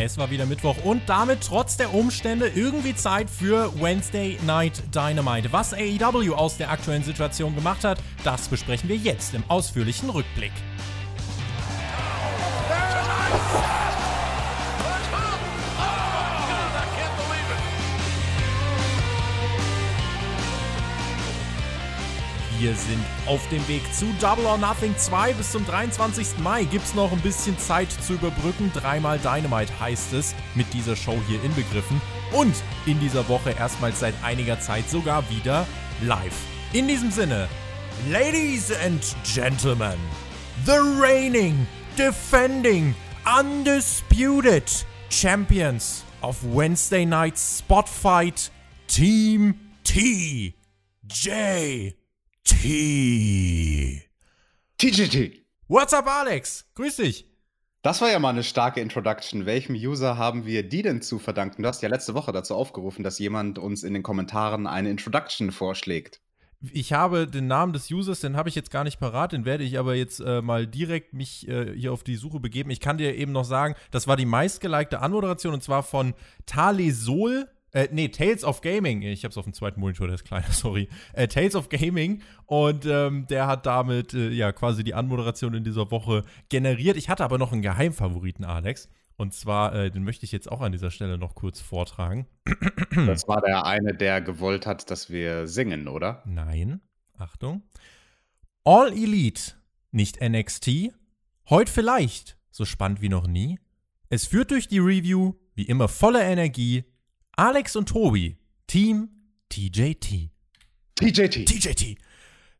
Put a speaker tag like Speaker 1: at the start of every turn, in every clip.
Speaker 1: Es war wieder Mittwoch und damit trotz der Umstände irgendwie Zeit für Wednesday Night Dynamite. Was AEW aus der aktuellen Situation gemacht hat, das besprechen wir jetzt im ausführlichen Rückblick. Wir sind auf dem Weg zu Double or Nothing 2. Bis zum 23. Mai gibt es noch ein bisschen Zeit zu überbrücken. Dreimal Dynamite heißt es, mit dieser Show hier inbegriffen. Und in dieser Woche erstmals seit einiger Zeit sogar wieder live. In diesem Sinne, Ladies and Gentlemen, the reigning, defending, undisputed champions of Wednesday Night's Spot Fight, Team T. J. T.
Speaker 2: TGT.
Speaker 1: What's up, Alex? Grüß dich.
Speaker 2: Das war ja mal eine starke Introduction. Welchem User haben wir die denn zu verdanken? Du hast ja letzte Woche dazu aufgerufen, dass jemand uns in den Kommentaren eine Introduction vorschlägt.
Speaker 1: Ich habe den Namen des Users, den habe ich jetzt gar nicht parat, den werde ich aber jetzt äh, mal direkt mich äh, hier auf die Suche begeben. Ich kann dir eben noch sagen, das war die meistgelikte Anmoderation und zwar von Talesol äh, nee, Tales of Gaming. Ich habe es auf dem zweiten Monitor, der ist kleiner, sorry. Äh, Tales of Gaming. Und ähm, der hat damit äh, ja quasi die Anmoderation in dieser Woche generiert. Ich hatte aber noch einen Geheimfavoriten, Alex. Und zwar, äh, den möchte ich jetzt auch an dieser Stelle noch kurz vortragen.
Speaker 2: Das war der eine, der gewollt hat, dass wir singen, oder?
Speaker 1: Nein. Achtung. All Elite, nicht NXT. Heute vielleicht, so spannend wie noch nie. Es führt durch die Review, wie immer voller Energie, Alex und Tobi, Team TJT.
Speaker 2: TJT.
Speaker 1: TJT.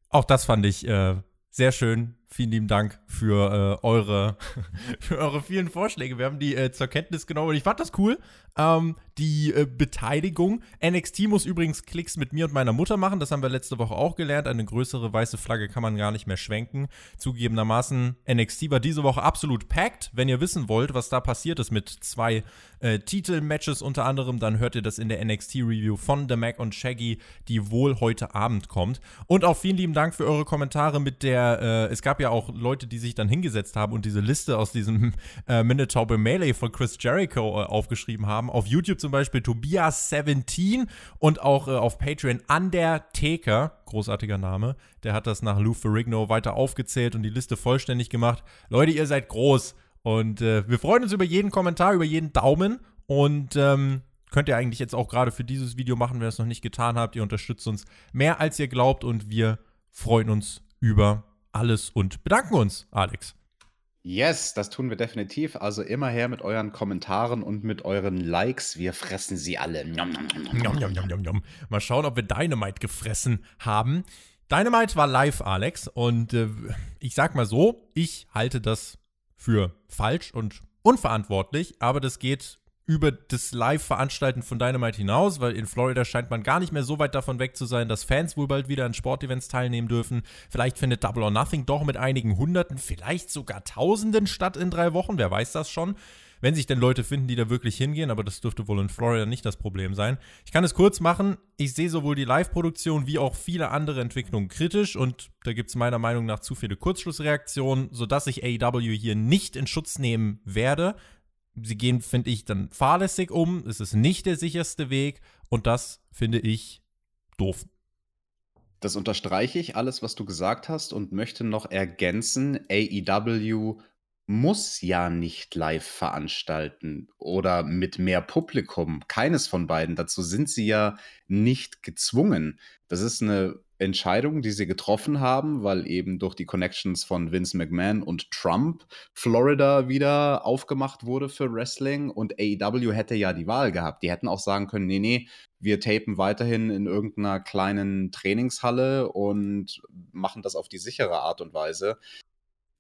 Speaker 1: Auch das fand ich äh, sehr schön. Vielen lieben Dank für, äh, eure, für eure vielen Vorschläge. Wir haben die äh, zur Kenntnis genommen und ich fand das cool. Ähm, die äh, Beteiligung. NXT muss übrigens Klicks mit mir und meiner Mutter machen. Das haben wir letzte Woche auch gelernt. Eine größere weiße Flagge kann man gar nicht mehr schwenken. Zugegebenermaßen, NXT war diese Woche absolut packed. Wenn ihr wissen wollt, was da passiert ist mit zwei äh, Titelmatches unter anderem, dann hört ihr das in der NXT-Review von The Mac und Shaggy, die wohl heute Abend kommt. Und auch vielen lieben Dank für eure Kommentare mit der, äh, es gab ja auch Leute, die sich dann hingesetzt haben und diese Liste aus diesem äh, Minutaube Melee von Chris Jericho äh, aufgeschrieben haben. Auf YouTube zum Beispiel Tobias17 und auch äh, auf Patreon Undertaker, großartiger Name, der hat das nach Lou Ferrigno weiter aufgezählt und die Liste vollständig gemacht. Leute, ihr seid groß. Und äh, wir freuen uns über jeden Kommentar, über jeden Daumen. Und ähm, könnt ihr eigentlich jetzt auch gerade für dieses Video machen, wenn ihr es noch nicht getan habt. Ihr unterstützt uns mehr als ihr glaubt und wir freuen uns über alles und bedanken uns, Alex.
Speaker 2: Yes, das tun wir definitiv. Also immer her mit euren Kommentaren und mit euren Likes. Wir fressen sie alle. Nom, nom,
Speaker 1: nom, Mal schauen, ob wir Dynamite gefressen haben. Dynamite war live, Alex. Und äh, ich sag mal so, ich halte das für falsch und unverantwortlich, aber das geht über das Live-Veranstalten von Dynamite hinaus, weil in Florida scheint man gar nicht mehr so weit davon weg zu sein, dass Fans wohl bald wieder an Sportevents teilnehmen dürfen. Vielleicht findet Double or Nothing doch mit einigen Hunderten, vielleicht sogar Tausenden statt in drei Wochen, wer weiß das schon. Wenn sich denn Leute finden, die da wirklich hingehen, aber das dürfte wohl in Florida nicht das Problem sein. Ich kann es kurz machen. Ich sehe sowohl die Live-Produktion wie auch viele andere Entwicklungen kritisch und da gibt es meiner Meinung nach zu viele Kurzschlussreaktionen, sodass ich AEW hier nicht in Schutz nehmen werde sie gehen, finde ich, dann fahrlässig um. Es ist nicht der sicherste Weg und das finde ich doof.
Speaker 2: Das unterstreiche ich, alles, was du gesagt hast, und möchte noch ergänzen, AEW muss ja nicht live veranstalten oder mit mehr Publikum. Keines von beiden. Dazu sind sie ja nicht gezwungen. Das ist eine Entscheidung, die sie getroffen haben, weil eben durch die Connections von Vince McMahon und Trump Florida wieder aufgemacht wurde für Wrestling und AEW hätte ja die Wahl gehabt. Die hätten auch sagen können, nee, nee, wir tapen weiterhin in irgendeiner kleinen Trainingshalle und machen das auf die sichere Art und Weise.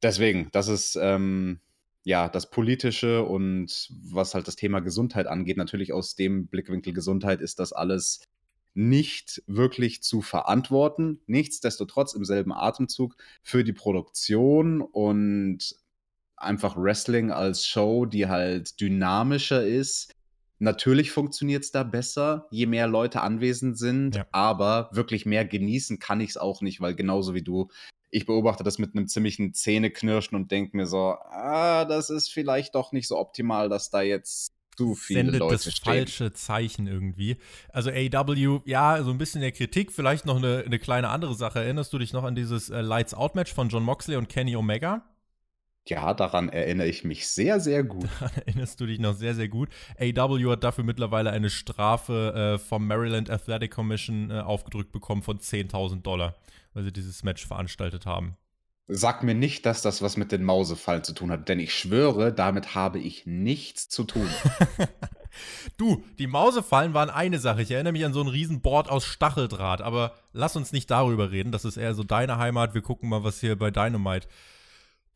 Speaker 2: Deswegen, das ist ähm, ja das Politische und was halt das Thema Gesundheit angeht, natürlich aus dem Blickwinkel Gesundheit ist das alles nicht wirklich zu verantworten. Nichtsdestotrotz im selben Atemzug für die Produktion und einfach Wrestling als Show, die halt dynamischer ist. Natürlich funktioniert es da besser, je mehr Leute anwesend sind, ja. aber wirklich mehr genießen kann ich es auch nicht, weil genauso wie du, ich beobachte das mit einem ziemlichen Zähneknirschen und denke mir so, ah, das ist vielleicht doch nicht so optimal, dass da jetzt zu viele
Speaker 1: sendet
Speaker 2: Leute
Speaker 1: das
Speaker 2: stehen.
Speaker 1: falsche Zeichen irgendwie. Also AW, ja, so ein bisschen der Kritik, vielleicht noch eine, eine kleine andere Sache. Erinnerst du dich noch an dieses äh, Lights Out Match von John Moxley und Kenny Omega?
Speaker 2: Ja, daran erinnere ich mich sehr, sehr gut.
Speaker 1: Daran erinnerst du dich noch sehr, sehr gut. AW hat dafür mittlerweile eine Strafe äh, vom Maryland Athletic Commission äh, aufgedrückt bekommen von 10.000 Dollar, weil sie dieses Match veranstaltet haben.
Speaker 2: Sag mir nicht, dass das was mit den Mausefallen zu tun hat, denn ich schwöre, damit habe ich nichts zu tun.
Speaker 1: du, die Mausefallen waren eine Sache. Ich erinnere mich an so ein Riesenboard aus Stacheldraht, aber lass uns nicht darüber reden. Das ist eher so deine Heimat. Wir gucken mal, was hier bei Dynamite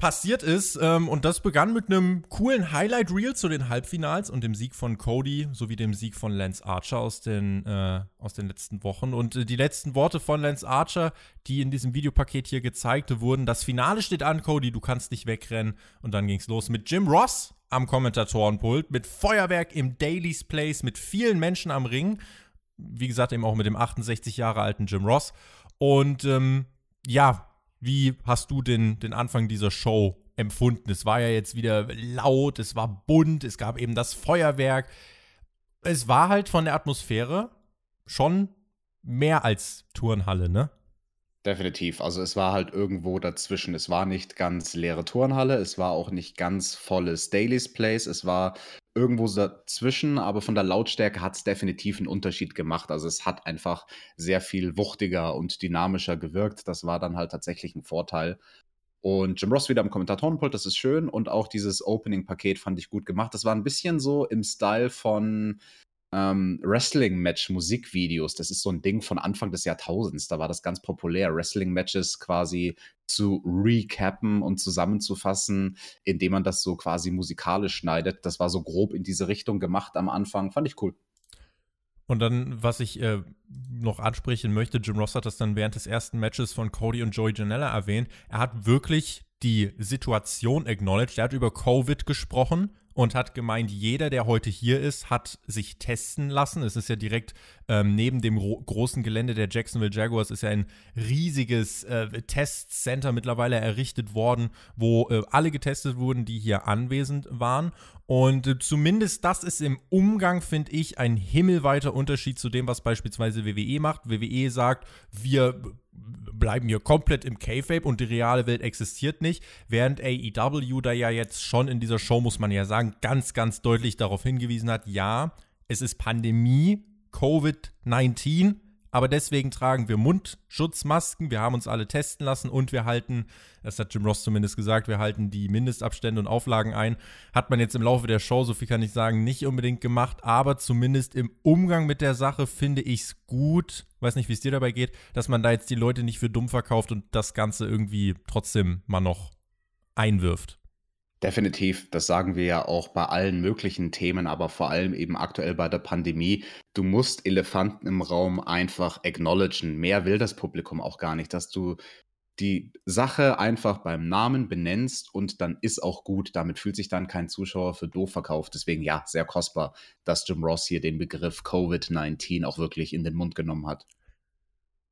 Speaker 1: passiert ist. Ähm, und das begann mit einem coolen Highlight-Reel zu den Halbfinals und dem Sieg von Cody sowie dem Sieg von Lance Archer aus den, äh, aus den letzten Wochen. Und äh, die letzten Worte von Lance Archer, die in diesem Videopaket hier gezeigt wurden: Das Finale steht an, Cody, du kannst nicht wegrennen. Und dann ging es los mit Jim Ross am Kommentatorenpult, mit Feuerwerk im Daily's Place, mit vielen Menschen am Ring. Wie gesagt, eben auch mit dem 68 Jahre alten Jim Ross. Und ähm, ja, wie hast du den, den Anfang dieser Show empfunden? Es war ja jetzt wieder laut, es war bunt, es gab eben das Feuerwerk. Es war halt von der Atmosphäre schon mehr als Turnhalle, ne?
Speaker 2: Definitiv. Also es war halt irgendwo dazwischen. Es war nicht ganz leere Turnhalle, es war auch nicht ganz volles Daily's Place. Es war irgendwo dazwischen, aber von der Lautstärke hat es definitiv einen Unterschied gemacht. Also es hat einfach sehr viel wuchtiger und dynamischer gewirkt. Das war dann halt tatsächlich ein Vorteil. Und Jim Ross wieder am Kommentatorenpult, das ist schön. Und auch dieses Opening-Paket fand ich gut gemacht. Das war ein bisschen so im Style von ähm, Wrestling-Match-Musikvideos. Das ist so ein Ding von Anfang des Jahrtausends. Da war das ganz populär, Wrestling-Matches quasi zu recappen und zusammenzufassen, indem man das so quasi musikalisch schneidet. Das war so grob in diese Richtung gemacht am Anfang. Fand ich cool.
Speaker 1: Und dann, was ich äh, noch ansprechen möchte, Jim Ross hat das dann während des ersten Matches von Cody und Joey Janella erwähnt. Er hat wirklich die Situation acknowledged. Er hat über Covid gesprochen und hat gemeint, jeder, der heute hier ist, hat sich testen lassen. Es ist ja direkt ähm, neben dem großen Gelände der Jacksonville Jaguars ist ja ein riesiges äh, Testcenter mittlerweile errichtet worden, wo äh, alle getestet wurden, die hier anwesend waren. Und äh, zumindest das ist im Umgang, finde ich, ein himmelweiter Unterschied zu dem, was beispielsweise WWE macht. WWE sagt, wir bleiben hier komplett im K-Fape und die reale Welt existiert nicht, während AEW da ja jetzt schon in dieser Show, muss man ja sagen, ganz, ganz deutlich darauf hingewiesen hat, ja, es ist Pandemie, Covid-19, aber deswegen tragen wir Mundschutzmasken, wir haben uns alle testen lassen und wir halten, das hat Jim Ross zumindest gesagt, wir halten die Mindestabstände und Auflagen ein. Hat man jetzt im Laufe der Show, so viel kann ich sagen, nicht unbedingt gemacht, aber zumindest im Umgang mit der Sache finde ich es gut, weiß nicht, wie es dir dabei geht, dass man da jetzt die Leute nicht für dumm verkauft und das Ganze irgendwie trotzdem mal noch einwirft.
Speaker 2: Definitiv, das sagen wir ja auch bei allen möglichen Themen, aber vor allem eben aktuell bei der Pandemie. Du musst Elefanten im Raum einfach acknowledgen. Mehr will das Publikum auch gar nicht, dass du die Sache einfach beim Namen benennst und dann ist auch gut. Damit fühlt sich dann kein Zuschauer für doof verkauft. Deswegen ja, sehr kostbar, dass Jim Ross hier den Begriff Covid-19 auch wirklich in den Mund genommen hat.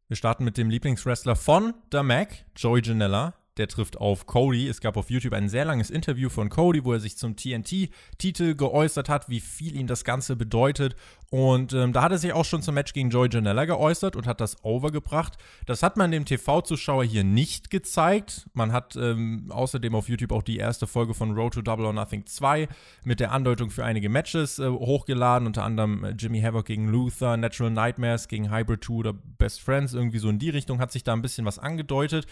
Speaker 1: Wir starten mit dem Lieblingswrestler von The Mac, Joey Janella der trifft auf Cody. Es gab auf YouTube ein sehr langes Interview von Cody, wo er sich zum TNT-Titel geäußert hat, wie viel ihm das Ganze bedeutet. Und ähm, da hat er sich auch schon zum Match gegen Joey Janella geäußert und hat das overgebracht. Das hat man dem TV-Zuschauer hier nicht gezeigt. Man hat ähm, außerdem auf YouTube auch die erste Folge von Road to Double or Nothing 2 mit der Andeutung für einige Matches äh, hochgeladen, unter anderem äh, Jimmy Havoc gegen Luther, Natural Nightmares gegen Hybrid 2 oder Best Friends, irgendwie so in die Richtung hat sich da ein bisschen was angedeutet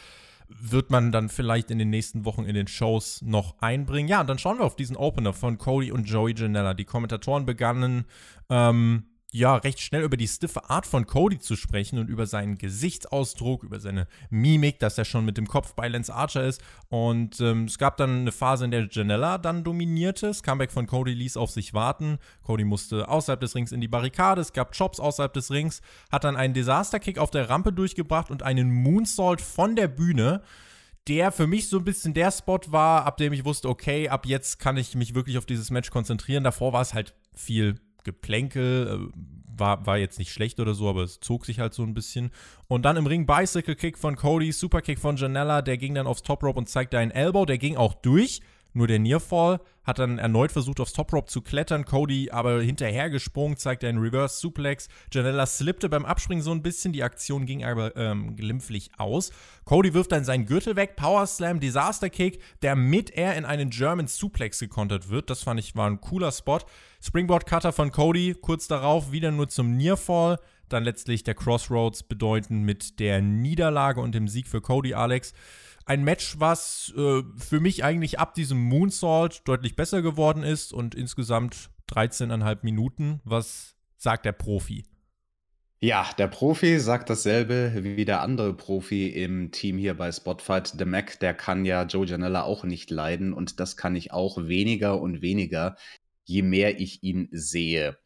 Speaker 1: wird man dann vielleicht in den nächsten Wochen in den Shows noch einbringen. Ja, und dann schauen wir auf diesen Opener von Cody und Joey Janella. Die Kommentatoren begannen ähm, ja, recht schnell über die stiffe Art von Cody zu sprechen und über seinen Gesichtsausdruck, über seine Mimik, dass er schon mit dem Kopf bei Lance Archer ist. Und ähm, es gab dann eine Phase, in der Janella dann dominierte. Das Comeback von Cody ließ auf sich warten. Cody musste außerhalb des Rings in die Barrikade. Es gab Chops außerhalb des Rings, hat dann einen Disaster-Kick auf der Rampe durchgebracht und einen Moonsault von der Bühne der für mich so ein bisschen der Spot war, ab dem ich wusste, okay, ab jetzt kann ich mich wirklich auf dieses Match konzentrieren. Davor war es halt viel Geplänkel, äh, war, war jetzt nicht schlecht oder so, aber es zog sich halt so ein bisschen. Und dann im Ring Bicycle Kick von Cody, Super Kick von Janella, der ging dann aufs Top Rope und zeigte einen Elbow, der ging auch durch. Nur der Nearfall hat dann erneut versucht, aufs Top Rope zu klettern. Cody aber hinterhergesprungen, zeigte einen Reverse Suplex. Janella slippte beim Abspringen so ein bisschen. Die Aktion ging aber ähm, glimpflich aus. Cody wirft dann seinen Gürtel weg. Power Slam, Disaster Kick, der mit er in einen German Suplex gekontert wird. Das fand ich war ein cooler Spot. Springboard Cutter von Cody. Kurz darauf wieder nur zum Nearfall. Dann letztlich der Crossroads bedeutend mit der Niederlage und dem Sieg für Cody Alex ein Match, was äh, für mich eigentlich ab diesem Moonsault deutlich besser geworden ist und insgesamt 13,5 Minuten. Was sagt der Profi?
Speaker 2: Ja, der Profi sagt dasselbe wie der andere Profi im Team hier bei Spotfight. Der Mac, der kann ja Joe Janella auch nicht leiden und das kann ich auch weniger und weniger, je mehr ich ihn sehe.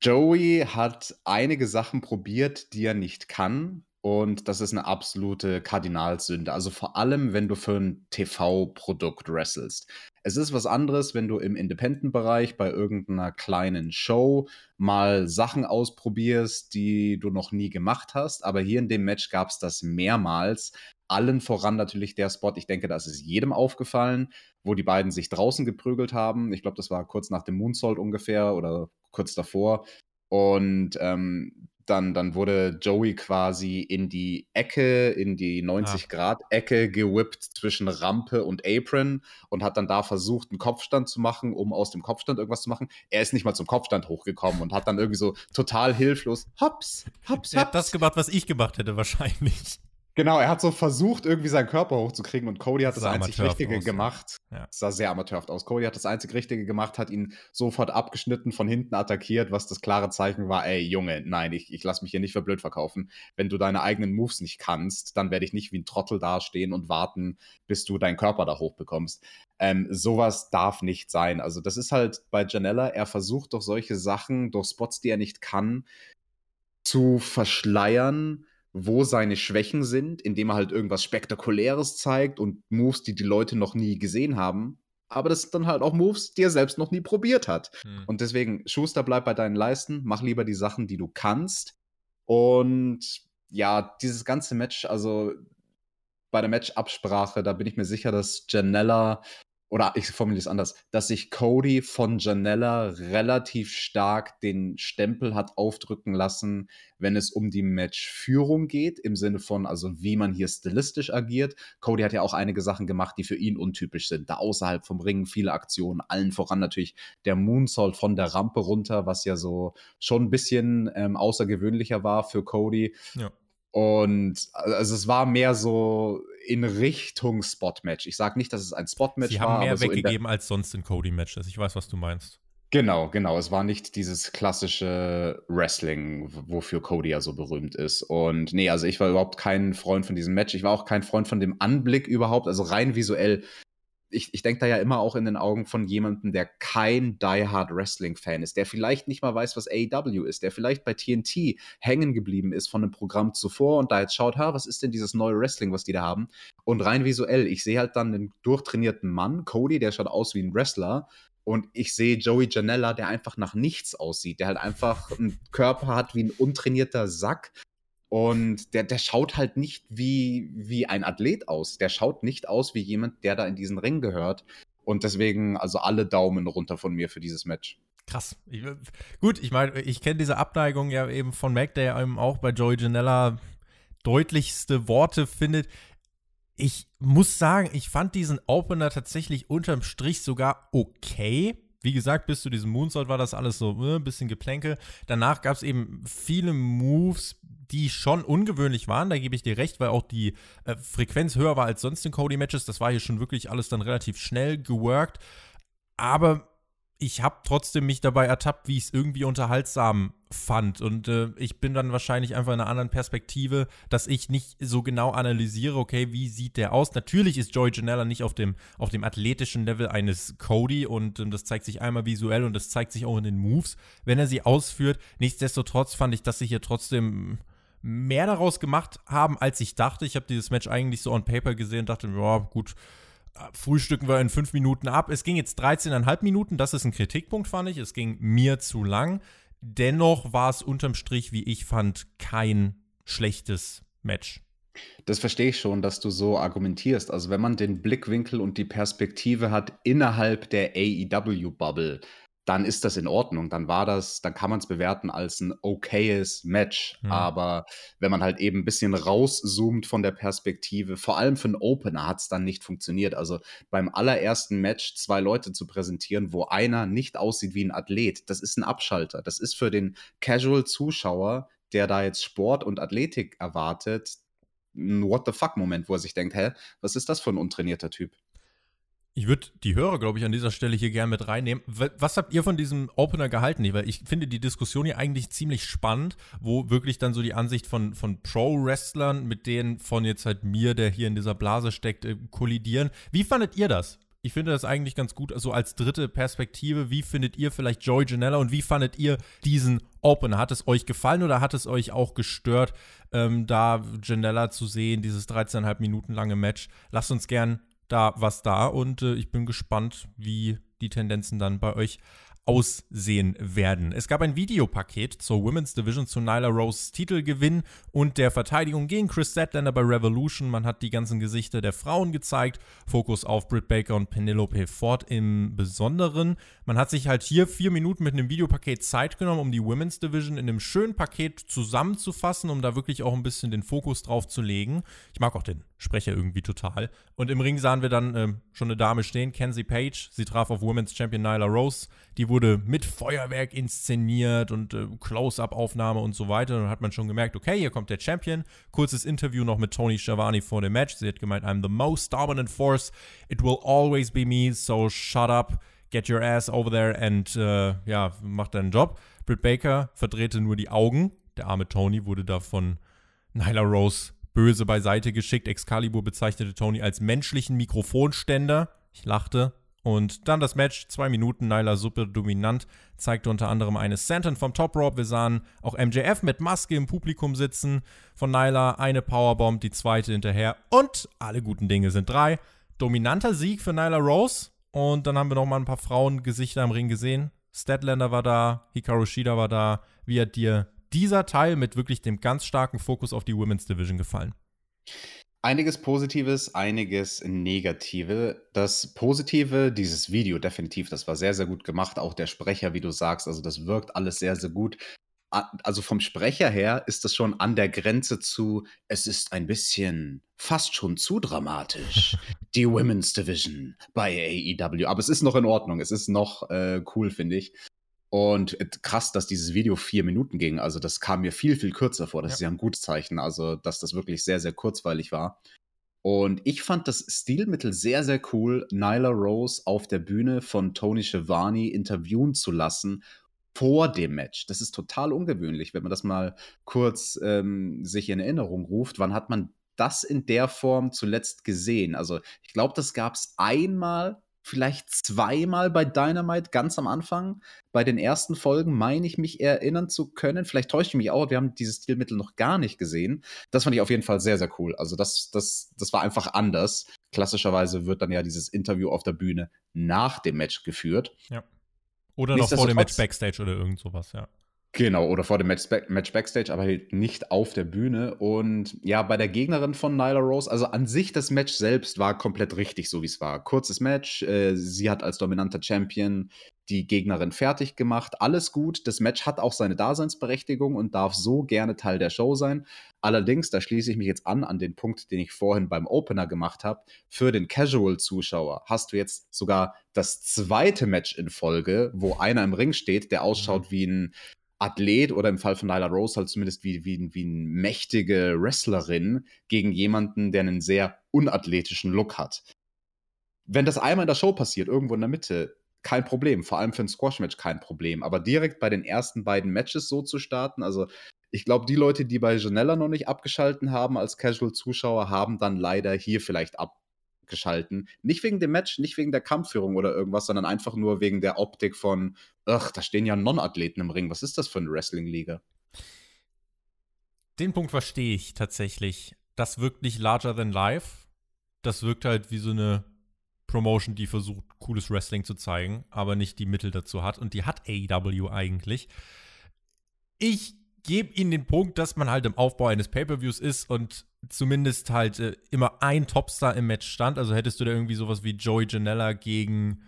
Speaker 2: Joey hat einige Sachen probiert, die er nicht kann. Und das ist eine absolute Kardinalsünde. Also vor allem, wenn du für ein TV-Produkt wrestlest. Es ist was anderes, wenn du im Independent-Bereich bei irgendeiner kleinen Show mal Sachen ausprobierst, die du noch nie gemacht hast. Aber hier in dem Match gab es das mehrmals. Allen voran natürlich der Spot, ich denke, das ist jedem aufgefallen, wo die beiden sich draußen geprügelt haben. Ich glaube, das war kurz nach dem Moonsault ungefähr oder kurz davor. Und ähm, dann, dann wurde Joey quasi in die Ecke, in die 90-Grad-Ecke gewippt zwischen Rampe und Apron und hat dann da versucht, einen Kopfstand zu machen, um aus dem Kopfstand irgendwas zu machen. Er ist nicht mal zum Kopfstand hochgekommen und hat dann irgendwie so total hilflos hops, hops, hops.
Speaker 1: Er hat das gemacht, was ich gemacht hätte, wahrscheinlich.
Speaker 2: Genau, er hat so versucht, irgendwie seinen Körper hochzukriegen und Cody hat das, das einzig Richtige aus, gemacht. Ja. Das sah sehr amateurhaft aus. Cody hat das einzig Richtige gemacht, hat ihn sofort abgeschnitten, von hinten attackiert, was das klare Zeichen war, ey Junge, nein, ich, ich lass mich hier nicht für blöd verkaufen. Wenn du deine eigenen Moves nicht kannst, dann werde ich nicht wie ein Trottel dastehen und warten, bis du deinen Körper da hochbekommst. Ähm, sowas darf nicht sein. Also das ist halt bei Janella, er versucht doch solche Sachen durch Spots, die er nicht kann, zu verschleiern wo seine Schwächen sind, indem er halt irgendwas Spektakuläres zeigt und Moves, die die Leute noch nie gesehen haben. Aber das sind dann halt auch Moves, die er selbst noch nie probiert hat. Hm. Und deswegen, Schuster, bleib bei deinen Leisten, mach lieber die Sachen, die du kannst. Und ja, dieses ganze Match, also bei der Matchabsprache, da bin ich mir sicher, dass Janella oder ich formuliere es anders, dass sich Cody von Janella relativ stark den Stempel hat aufdrücken lassen, wenn es um die Matchführung geht, im Sinne von, also wie man hier stilistisch agiert. Cody hat ja auch einige Sachen gemacht, die für ihn untypisch sind. Da außerhalb vom Ring viele Aktionen, allen voran natürlich der Moonsault von der Rampe runter, was ja so schon ein bisschen ähm, außergewöhnlicher war für Cody. Ja. Und also es war mehr so in Richtung Spot-Match. Ich sage nicht, dass es ein Spot-Match
Speaker 1: war. Sie haben mehr weggegeben so als sonst in Cody-Matches. Ich weiß, was du meinst.
Speaker 2: Genau, genau. Es war nicht dieses klassische Wrestling, wofür Cody ja so berühmt ist. Und nee, also ich war überhaupt kein Freund von diesem Match. Ich war auch kein Freund von dem Anblick überhaupt. Also rein visuell ich, ich denke da ja immer auch in den Augen von jemandem, der kein Die Hard Wrestling-Fan ist, der vielleicht nicht mal weiß, was AEW ist, der vielleicht bei TNT hängen geblieben ist von einem Programm zuvor und da jetzt schaut, ha, was ist denn dieses neue Wrestling, was die da haben? Und rein visuell, ich sehe halt dann einen durchtrainierten Mann, Cody, der schaut aus wie ein Wrestler, und ich sehe Joey Janella, der einfach nach nichts aussieht, der halt einfach einen Körper hat wie ein untrainierter Sack und der, der schaut halt nicht wie, wie ein Athlet aus. Der schaut nicht aus wie jemand, der da in diesen Ring gehört. Und deswegen, also alle Daumen runter von mir für dieses Match.
Speaker 1: Krass. Ich, gut, ich meine, ich kenne diese Abneigung ja eben von Mac, der ja eben auch bei Joey Janella deutlichste Worte findet. Ich muss sagen, ich fand diesen Opener tatsächlich unterm Strich sogar okay. Wie gesagt, bis zu diesem Moonsault war das alles so äh, ein bisschen Geplänke. Danach gab es eben viele Moves, die schon ungewöhnlich waren, da gebe ich dir recht, weil auch die äh, Frequenz höher war als sonst in Cody-Matches. Das war hier schon wirklich alles dann relativ schnell geworkt. Aber ich habe trotzdem mich dabei ertappt, wie ich es irgendwie unterhaltsam fand. Und äh, ich bin dann wahrscheinlich einfach in einer anderen Perspektive, dass ich nicht so genau analysiere, okay, wie sieht der aus? Natürlich ist Joey Janella nicht auf dem, auf dem athletischen Level eines Cody und ähm, das zeigt sich einmal visuell und das zeigt sich auch in den Moves, wenn er sie ausführt. Nichtsdestotrotz fand ich, dass sie hier trotzdem mehr daraus gemacht haben, als ich dachte. Ich habe dieses Match eigentlich so on paper gesehen und dachte, ja, gut, frühstücken wir in fünf Minuten ab. Es ging jetzt 13,5 Minuten, das ist ein Kritikpunkt, fand ich. Es ging mir zu lang. dennoch war es unterm Strich, wie ich fand, kein schlechtes Match.
Speaker 2: Das verstehe ich schon, dass du so argumentierst. Also, wenn man den Blickwinkel und die Perspektive hat innerhalb der AEW-Bubble, dann ist das in Ordnung. Dann war das, dann kann man es bewerten als ein okayes Match. Mhm. Aber wenn man halt eben ein bisschen rauszoomt von der Perspektive, vor allem für einen Opener hat es dann nicht funktioniert. Also beim allerersten Match zwei Leute zu präsentieren, wo einer nicht aussieht wie ein Athlet, das ist ein Abschalter. Das ist für den Casual-Zuschauer, der da jetzt Sport und Athletik erwartet, ein What the fuck-Moment, wo er sich denkt, hä, was ist das für ein untrainierter Typ?
Speaker 1: Ich würde die Hörer, glaube ich, an dieser Stelle hier gerne mit reinnehmen. Was habt ihr von diesem Opener gehalten? Weil ich finde die Diskussion hier eigentlich ziemlich spannend, wo wirklich dann so die Ansicht von, von Pro-Wrestlern mit denen von jetzt halt mir, der hier in dieser Blase steckt, äh, kollidieren. Wie fandet ihr das? Ich finde das eigentlich ganz gut, also als dritte Perspektive. Wie findet ihr vielleicht Joey Janella und wie fandet ihr diesen Opener? Hat es euch gefallen oder hat es euch auch gestört, ähm, da Janella zu sehen, dieses 13,5 Minuten lange Match? Lasst uns gern da was da und äh, ich bin gespannt, wie die Tendenzen dann bei euch aussehen werden. Es gab ein Videopaket zur Women's Division zu Nyla Rose Titelgewinn und der Verteidigung gegen Chris Statlander bei Revolution. Man hat die ganzen Gesichter der Frauen gezeigt, Fokus auf Britt Baker und Penelope Ford im Besonderen. Man hat sich halt hier vier Minuten mit einem Videopaket Zeit genommen, um die Women's Division in einem schönen Paket zusammenzufassen, um da wirklich auch ein bisschen den Fokus drauf zu legen. Ich mag auch den Sprecher irgendwie total. Und im Ring sahen wir dann äh, schon eine Dame stehen, Kenzie Page. Sie traf auf Women's Champion Nyla Rose. Die wurde mit Feuerwerk inszeniert und äh, Close-Up-Aufnahme und so weiter. Dann hat man schon gemerkt, okay, hier kommt der Champion. Kurzes Interview noch mit Tony Schiavone vor dem Match. Sie hat gemeint, I'm the most dominant force. It will always be me, so shut up, get your ass over there and äh, ja, mach deinen Job. Britt Baker verdrehte nur die Augen. Der arme Tony wurde da von Nyla Rose böse beiseite geschickt. Excalibur bezeichnete Tony als menschlichen Mikrofonständer. Ich lachte. Und dann das Match, zwei Minuten, Nyla super dominant, zeigte unter anderem eine Senton vom Top Rope. Wir sahen auch MJF mit Maske im Publikum sitzen. Von Nyla eine Powerbomb, die zweite hinterher. Und alle guten Dinge sind drei. Dominanter Sieg für Nyla Rose. Und dann haben wir noch mal ein paar Frauengesichter im Ring gesehen. Statlander war da, Hikaru Shida war da. Wie hat dir dieser Teil mit wirklich dem ganz starken Fokus auf die Women's Division gefallen?
Speaker 2: Einiges Positives, einiges Negative. Das Positive, dieses Video definitiv, das war sehr, sehr gut gemacht. Auch der Sprecher, wie du sagst, also das wirkt alles sehr, sehr gut. Also vom Sprecher her ist das schon an der Grenze zu, es ist ein bisschen fast schon zu dramatisch. Die Women's Division bei AEW. Aber es ist noch in Ordnung. Es ist noch äh, cool, finde ich. Und krass, dass dieses Video vier Minuten ging. Also das kam mir viel, viel kürzer vor. Das ja. ist ja ein gutes Zeichen. Also, dass das wirklich sehr, sehr kurzweilig war. Und ich fand das Stilmittel sehr, sehr cool, Nyla Rose auf der Bühne von Tony Schiavone interviewen zu lassen vor dem Match. Das ist total ungewöhnlich, wenn man das mal kurz ähm, sich in Erinnerung ruft. Wann hat man das in der Form zuletzt gesehen? Also ich glaube, das gab es einmal vielleicht zweimal bei Dynamite ganz am Anfang. Bei den ersten Folgen meine ich mich erinnern zu können. Vielleicht täusche ich mich auch, wir haben dieses Stilmittel noch gar nicht gesehen. Das fand ich auf jeden Fall sehr, sehr cool. Also das, das, das war einfach anders. Klassischerweise wird dann ja dieses Interview auf der Bühne nach dem Match geführt.
Speaker 1: Ja. Oder noch vor dem Match Backstage oder irgend sowas, ja.
Speaker 2: Genau, oder vor dem Match, Match, Backstage, aber halt nicht auf der Bühne. Und ja, bei der Gegnerin von Nyla Rose, also an sich das Match selbst war komplett richtig, so wie es war. Kurzes Match, äh, sie hat als dominanter Champion die Gegnerin fertig gemacht. Alles gut. Das Match hat auch seine Daseinsberechtigung und darf so gerne Teil der Show sein. Allerdings, da schließe ich mich jetzt an an den Punkt, den ich vorhin beim Opener gemacht habe. Für den Casual-Zuschauer hast du jetzt sogar das zweite Match in Folge, wo einer im Ring steht, der ausschaut mhm. wie ein Athlet oder im Fall von Nyla Rose halt zumindest wie, wie, wie eine mächtige Wrestlerin gegen jemanden, der einen sehr unathletischen Look hat. Wenn das einmal in der Show passiert, irgendwo in der Mitte, kein Problem. Vor allem für ein Squash-Match kein Problem. Aber direkt bei den ersten beiden Matches so zu starten, also ich glaube, die Leute, die bei Janella noch nicht abgeschalten haben als Casual-Zuschauer, haben dann leider hier vielleicht ab geschalten. Nicht wegen dem Match, nicht wegen der Kampfführung oder irgendwas, sondern einfach nur wegen der Optik von, ach, da stehen ja Non-Athleten im Ring. Was ist das für eine Wrestling-Liga?
Speaker 1: Den Punkt verstehe ich tatsächlich. Das wirkt nicht larger than life. Das wirkt halt wie so eine Promotion, die versucht, cooles Wrestling zu zeigen, aber nicht die Mittel dazu hat. Und die hat AEW eigentlich. ich gebe ihnen den Punkt, dass man halt im Aufbau eines Pay-Per-Views ist und zumindest halt äh, immer ein Topstar im Match stand. Also hättest du da irgendwie sowas wie Joey Janella gegen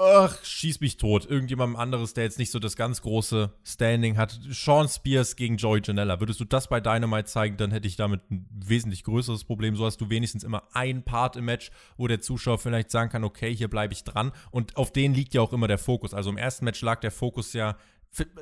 Speaker 1: ach, schieß mich tot. Irgendjemand anderes, der jetzt nicht so das ganz große Standing hat. Sean Spears gegen Joey Janella. Würdest du das bei Dynamite zeigen, dann hätte ich damit ein wesentlich größeres Problem. So hast du wenigstens immer einen Part im Match, wo der Zuschauer vielleicht sagen kann, okay, hier bleibe ich dran. Und auf den liegt ja auch immer der Fokus. Also im ersten Match lag der Fokus ja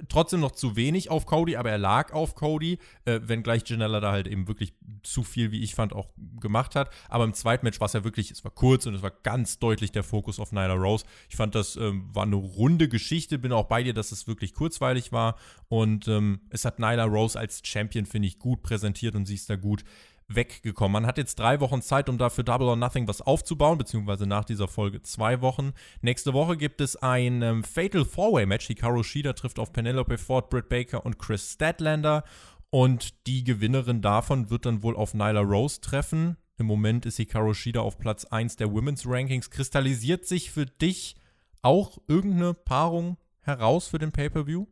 Speaker 1: trotzdem noch zu wenig auf Cody, aber er lag auf Cody, äh, wenngleich Janella da halt eben wirklich zu viel, wie ich fand, auch gemacht hat. Aber im zweiten Match war es ja wirklich, es war kurz und es war ganz deutlich der Fokus auf Nyla Rose. Ich fand, das ähm, war eine runde Geschichte, bin auch bei dir, dass es wirklich kurzweilig war. Und ähm, es hat Nyla Rose als Champion, finde ich, gut präsentiert und sie ist da gut weggekommen. Man hat jetzt drei Wochen Zeit, um dafür Double or Nothing was aufzubauen, beziehungsweise nach dieser Folge zwei Wochen. Nächste Woche gibt es ein ähm, Fatal Four-Way-Match. Hikaru Shida trifft auf Penelope Ford, Britt Baker und Chris Statlander. Und die Gewinnerin davon wird dann wohl auf Nyla Rose treffen. Im Moment ist Hikaru Shida auf Platz 1 der Women's Rankings. Kristallisiert sich für dich auch irgendeine Paarung heraus für den Pay-Per-View?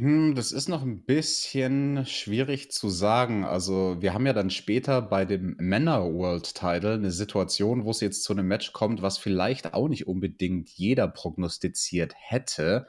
Speaker 2: Hm, das ist noch ein bisschen schwierig zu sagen. Also, wir haben ja dann später bei dem Männer World Title eine Situation, wo es jetzt zu einem Match kommt, was vielleicht auch nicht unbedingt jeder prognostiziert hätte.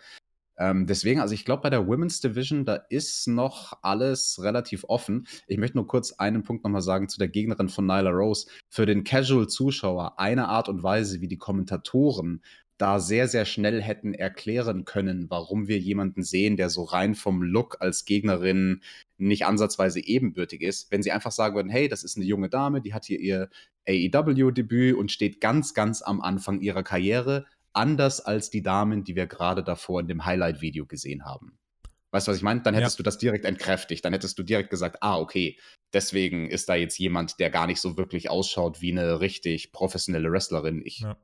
Speaker 2: Ähm, deswegen, also ich glaube, bei der Women's Division, da ist noch alles relativ offen. Ich möchte nur kurz einen Punkt nochmal sagen zu der Gegnerin von Nyla Rose. Für den Casual-Zuschauer eine Art und Weise, wie die Kommentatoren da sehr, sehr schnell hätten erklären können, warum wir jemanden sehen, der so rein vom Look als Gegnerin nicht ansatzweise ebenbürtig ist. Wenn sie einfach sagen würden, hey, das ist eine junge Dame, die hat hier ihr AEW-Debüt und steht ganz, ganz am Anfang ihrer Karriere, anders als die Damen, die wir gerade davor in dem Highlight-Video gesehen haben. Weißt du, was ich meine? Dann hättest ja. du das direkt entkräftigt. Dann hättest du direkt gesagt, ah, okay, deswegen ist da jetzt jemand, der gar nicht so wirklich ausschaut wie eine richtig professionelle Wrestlerin. Ich ja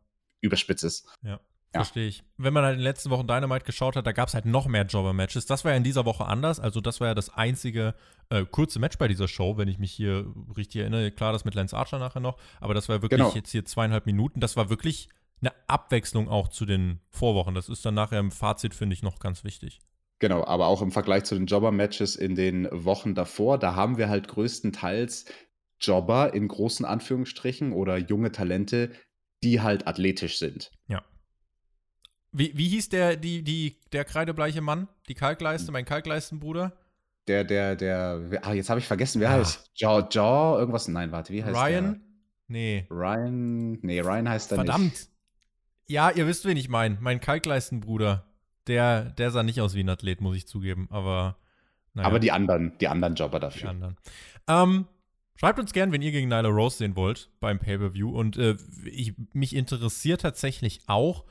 Speaker 2: überspitze es.
Speaker 1: Ja. Ja. Verstehe ich. Wenn man halt in den letzten Wochen Dynamite geschaut hat, da gab es halt noch mehr Jobber-Matches. Das war ja in dieser Woche anders. Also, das war ja das einzige äh, kurze Match bei dieser Show, wenn ich mich hier richtig erinnere. Klar, das mit Lance Archer nachher noch. Aber das war wirklich genau. jetzt hier zweieinhalb Minuten. Das war wirklich eine Abwechslung auch zu den Vorwochen. Das ist dann nachher im Fazit, finde ich, noch ganz wichtig.
Speaker 2: Genau, aber auch im Vergleich zu den Jobber-Matches in den Wochen davor, da haben wir halt größtenteils Jobber in großen Anführungsstrichen oder junge Talente, die halt athletisch sind.
Speaker 1: Ja. Wie, wie hieß der, die, die, der kreidebleiche Mann? Die Kalkleiste, mein Kalkleistenbruder?
Speaker 2: Der, der, der, ah, jetzt habe ich vergessen, wer ah. heißt? Jaw, Jaw, irgendwas, nein, warte, wie heißt
Speaker 1: Ryan?
Speaker 2: der?
Speaker 1: Nee.
Speaker 2: Ryan, nee, Ryan heißt er
Speaker 1: Verdammt.
Speaker 2: nicht. Verdammt.
Speaker 1: Ja, ihr wisst, wen ich meine. Mein Kalkleistenbruder. Der, der sah nicht aus wie ein Athlet, muss ich zugeben, aber.
Speaker 2: Naja. Aber die anderen, die anderen Jobber dafür. Die anderen.
Speaker 1: Ähm, Schreibt uns gern, wenn ihr gegen Nyla Rose sehen wollt beim Pay-Per-View. Und äh, ich, mich interessiert tatsächlich auch,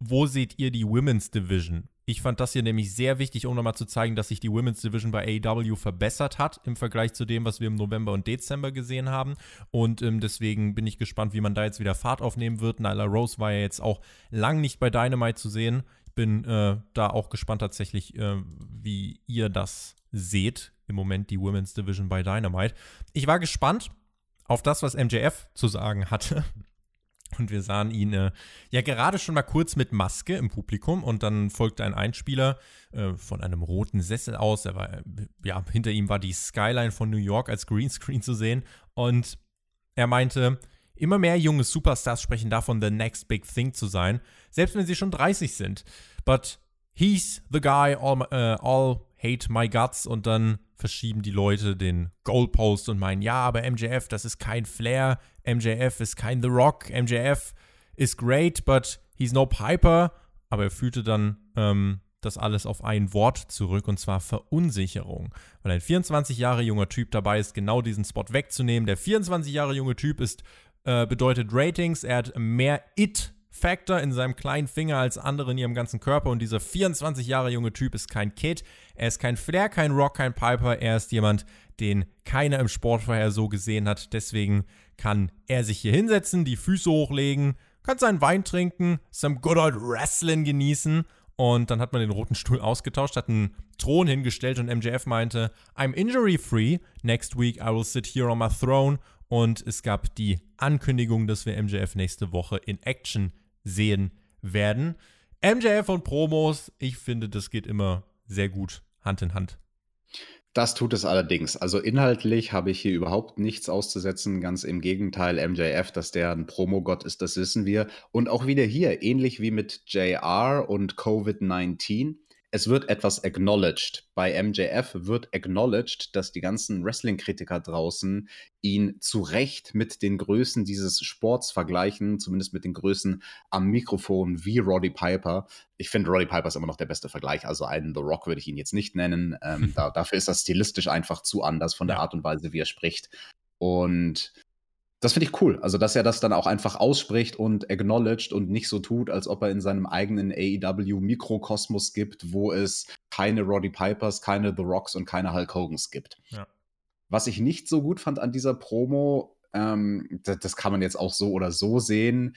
Speaker 1: wo seht ihr die Women's Division? Ich fand das hier nämlich sehr wichtig, um nochmal zu zeigen, dass sich die Women's Division bei AEW verbessert hat im Vergleich zu dem, was wir im November und Dezember gesehen haben. Und ähm, deswegen bin ich gespannt, wie man da jetzt wieder Fahrt aufnehmen wird. Nyla Rose war ja jetzt auch lang nicht bei Dynamite zu sehen. Ich bin äh, da auch gespannt tatsächlich, äh, wie ihr das seht im Moment die Women's Division bei Dynamite. Ich war gespannt auf das, was MJF zu sagen hatte. Und wir sahen ihn äh, ja gerade schon mal kurz mit Maske im Publikum und dann folgte ein Einspieler äh, von einem roten Sessel aus. Er war, äh, ja, hinter ihm war die Skyline von New York als Greenscreen zu sehen und er meinte, immer mehr junge Superstars sprechen davon, the next big thing zu sein, selbst wenn sie schon 30 sind. But he's the guy all, uh, all hate my guts und dann verschieben die Leute den Goalpost und meinen, ja, aber MJF, das ist kein Flair, MJF ist kein The Rock, MJF ist great, but he's no Piper. Aber er fühlte dann ähm, das alles auf ein Wort zurück und zwar Verunsicherung. Weil ein 24 Jahre junger Typ dabei ist, genau diesen Spot wegzunehmen. Der 24 Jahre junge Typ ist, äh, bedeutet Ratings, er hat mehr It Factor in seinem kleinen Finger als andere in ihrem ganzen Körper. Und dieser 24 Jahre junge Typ ist kein Kid, er ist kein Flair, kein Rock, kein Piper, er ist jemand, den keiner im Sport vorher so gesehen hat. Deswegen kann er sich hier hinsetzen, die Füße hochlegen, kann seinen Wein trinken, some good old Wrestling genießen. Und dann hat man den roten Stuhl ausgetauscht, hat einen Thron hingestellt und MJF meinte, I'm injury free, next week I will sit here on my throne. Und es gab die Ankündigung, dass wir MJF nächste Woche in Action sehen werden. MJF und Promos, ich finde, das geht immer sehr gut Hand in Hand.
Speaker 2: Das tut es allerdings. Also inhaltlich habe ich hier überhaupt nichts auszusetzen. Ganz im Gegenteil, MJF, dass der ein Promogott ist, das wissen wir. Und auch wieder hier, ähnlich wie mit JR und Covid-19, es wird etwas acknowledged. Bei MJF wird acknowledged, dass die ganzen Wrestling-Kritiker draußen ihn zu Recht mit den Größen dieses Sports vergleichen, zumindest mit den Größen am Mikrofon wie Roddy Piper. Ich finde, Roddy Piper ist immer noch der beste Vergleich. Also einen The Rock würde ich ihn jetzt nicht nennen. Ähm, da, dafür ist das stilistisch einfach zu anders von der Art und Weise, wie er spricht. Und das finde ich cool. Also, dass er das dann auch einfach ausspricht und acknowledged und nicht so tut, als ob er in seinem eigenen AEW-Mikrokosmos gibt, wo es keine Roddy Pipers, keine The Rocks und keine Hulk Hogans gibt. Ja. Was ich nicht so gut fand an dieser Promo, ähm, das, das, kann man jetzt auch so oder so sehen,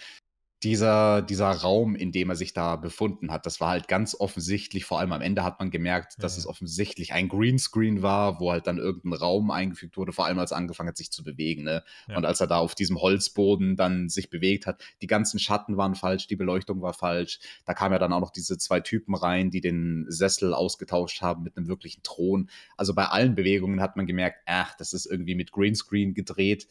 Speaker 2: dieser, dieser Raum, in dem er sich da befunden hat, das war halt ganz offensichtlich, vor allem am Ende hat man gemerkt, dass ja. es offensichtlich ein Greenscreen war, wo halt dann irgendein Raum eingefügt wurde, vor allem als er angefangen hat, sich zu bewegen. Ne? Ja. Und als er da auf diesem Holzboden dann sich bewegt hat, die ganzen Schatten waren falsch, die Beleuchtung war falsch. Da kamen ja dann auch noch diese zwei Typen rein, die den Sessel ausgetauscht haben mit einem wirklichen Thron. Also bei allen Bewegungen hat man gemerkt, ach, das ist irgendwie mit Greenscreen gedreht.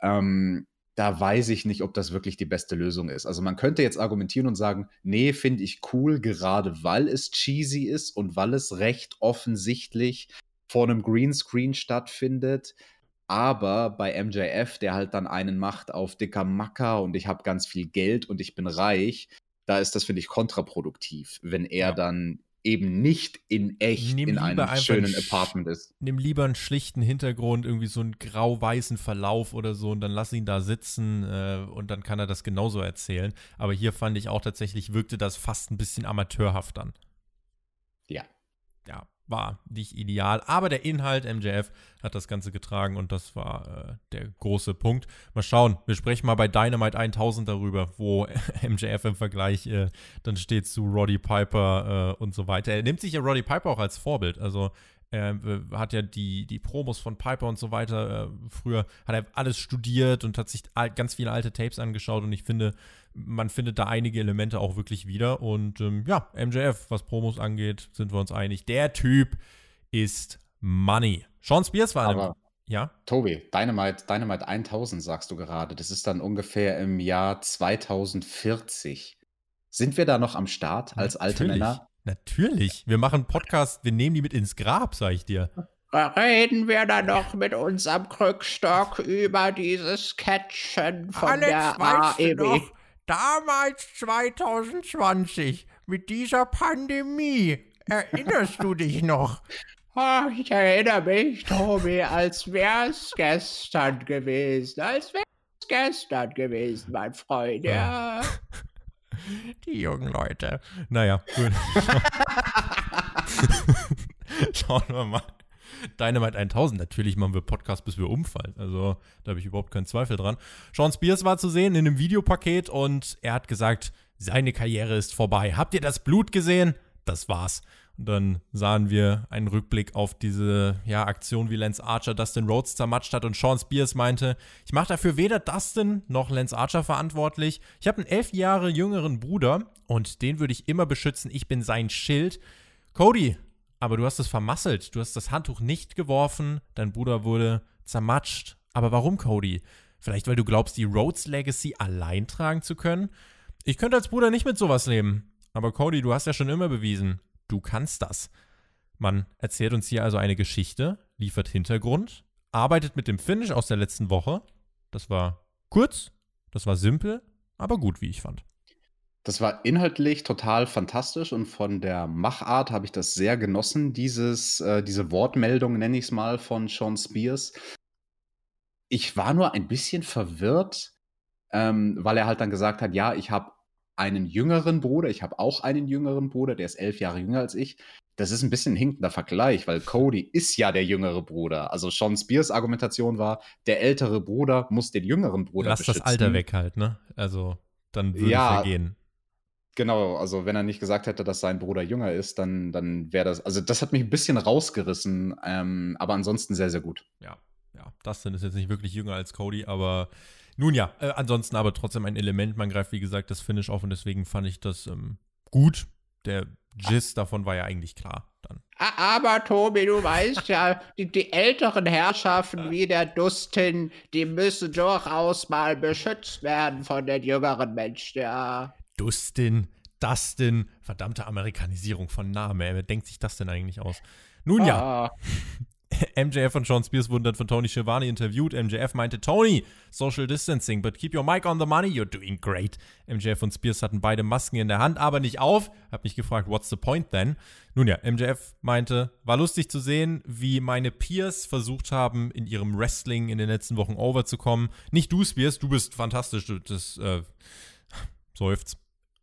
Speaker 2: Ähm, da weiß ich nicht, ob das wirklich die beste Lösung ist. Also man könnte jetzt argumentieren und sagen, nee, finde ich cool, gerade weil es cheesy ist und weil es recht offensichtlich vor einem Greenscreen stattfindet. Aber bei MJF, der halt dann einen macht auf dicker Macker und ich habe ganz viel Geld und ich bin reich, da ist das, finde ich, kontraproduktiv, wenn er ja. dann eben nicht in echt nimm in einem schönen Apartment ist.
Speaker 1: Nimm lieber einen schlichten Hintergrund, irgendwie so einen grau-weißen Verlauf oder so und dann lass ihn da sitzen äh, und dann kann er das genauso erzählen. Aber hier fand ich auch tatsächlich, wirkte das fast ein bisschen amateurhaft an.
Speaker 2: Ja.
Speaker 1: Ja, war nicht ideal. Aber der Inhalt, MJF, hat das Ganze getragen und das war äh, der große Punkt. Mal schauen, wir sprechen mal bei Dynamite 1000 darüber, wo MJF im Vergleich äh, dann steht zu Roddy Piper äh, und so weiter. Er nimmt sich ja Roddy Piper auch als Vorbild. Also äh, hat ja die, die Promos von Piper und so weiter. Äh, früher hat er alles studiert und hat sich ganz viele alte Tapes angeschaut und ich finde, man findet da einige Elemente auch wirklich wieder. Und ähm, ja, MJF, was Promos angeht, sind wir uns einig. Der Typ ist Money. Sean Spears war
Speaker 2: Aber, ja. Tobi, Dynamite, Dynamite 1000 sagst du gerade. Das ist dann ungefähr im Jahr 2040. Sind wir da noch am Start als alte Männer?
Speaker 1: Natürlich. Wir machen Podcast, wir nehmen die mit ins Grab, sag ich dir.
Speaker 3: Reden wir dann noch mit unserem Krückstock über dieses Sketchen von Alex, der AEW.
Speaker 4: damals 2020 mit dieser Pandemie. Erinnerst du dich noch?
Speaker 3: Ach, ich erinnere mich, Tobi, als wär's gestern gewesen. Als wär's gestern gewesen, mein Freund, ja.
Speaker 1: Die jungen Leute. Naja, gut. Schauen wir mal. Dynamite 1000, natürlich machen wir Podcast, bis wir umfallen. Also, da habe ich überhaupt keinen Zweifel dran. Sean Spears war zu sehen in einem Videopaket und er hat gesagt, seine Karriere ist vorbei. Habt ihr das Blut gesehen? Das war's. Dann sahen wir einen Rückblick auf diese ja, Aktion, wie Lance Archer Dustin Rhodes zermatscht hat. Und Sean Spears meinte, ich mache dafür weder Dustin noch Lance Archer verantwortlich. Ich habe einen elf Jahre jüngeren Bruder und den würde ich immer beschützen. Ich bin sein Schild. Cody, aber du hast es vermasselt. Du hast das Handtuch nicht geworfen. Dein Bruder wurde zermatscht. Aber warum, Cody? Vielleicht, weil du glaubst, die Rhodes Legacy allein tragen zu können? Ich könnte als Bruder nicht mit sowas leben. Aber Cody, du hast ja schon immer bewiesen, du kannst das. Man erzählt uns hier also eine Geschichte, liefert Hintergrund, arbeitet mit dem Finish aus der letzten Woche. Das war kurz, das war simpel, aber gut, wie ich fand.
Speaker 2: Das war inhaltlich total fantastisch und von der Machart habe ich das sehr genossen, dieses, äh, diese Wortmeldung, nenne ich es mal, von Sean Spears. Ich war nur ein bisschen verwirrt, ähm, weil er halt dann gesagt hat, ja, ich habe einen jüngeren Bruder, ich habe auch einen jüngeren Bruder, der ist elf Jahre jünger als ich. Das ist ein bisschen ein hinkender Vergleich, weil Cody ist ja der jüngere Bruder. Also Sean Spears Argumentation war, der ältere Bruder muss den jüngeren Bruder
Speaker 1: Lass beschützen. das Alter weg halt, ne? Also dann würde ja, vergehen.
Speaker 2: Genau, also wenn er nicht gesagt hätte, dass sein Bruder jünger ist, dann, dann wäre das, also das hat mich ein bisschen rausgerissen, ähm, aber ansonsten sehr, sehr gut.
Speaker 1: Ja, ja, Dustin ist jetzt nicht wirklich jünger als Cody, aber nun ja, äh, ansonsten aber trotzdem ein Element. Man greift, wie gesagt, das Finish auf und deswegen fand ich das ähm, gut. Der Gist davon war ja eigentlich klar dann.
Speaker 3: A- Aber Tobi, du weißt ja, die, die älteren Herrschaften wie der Dustin, die müssen durchaus mal beschützt werden von den jüngeren Menschen, ja.
Speaker 1: Dustin, Dustin, verdammte Amerikanisierung von Namen. Wer denkt sich das denn eigentlich aus? Nun ja,
Speaker 3: Ah,
Speaker 1: MJF und Sean Spears wurden dann von Tony Schiavone interviewt. MJF meinte, Tony, Social Distancing, but keep your mic on the money, you're doing great. MJF und Spears hatten beide Masken in der Hand, aber nicht auf. Hab mich gefragt, what's the point then? Nun ja, MJF meinte, war lustig zu sehen, wie meine Peers versucht haben, in ihrem Wrestling in den letzten Wochen overzukommen. Nicht du, Spears, du bist fantastisch. Das, äh, seufzt.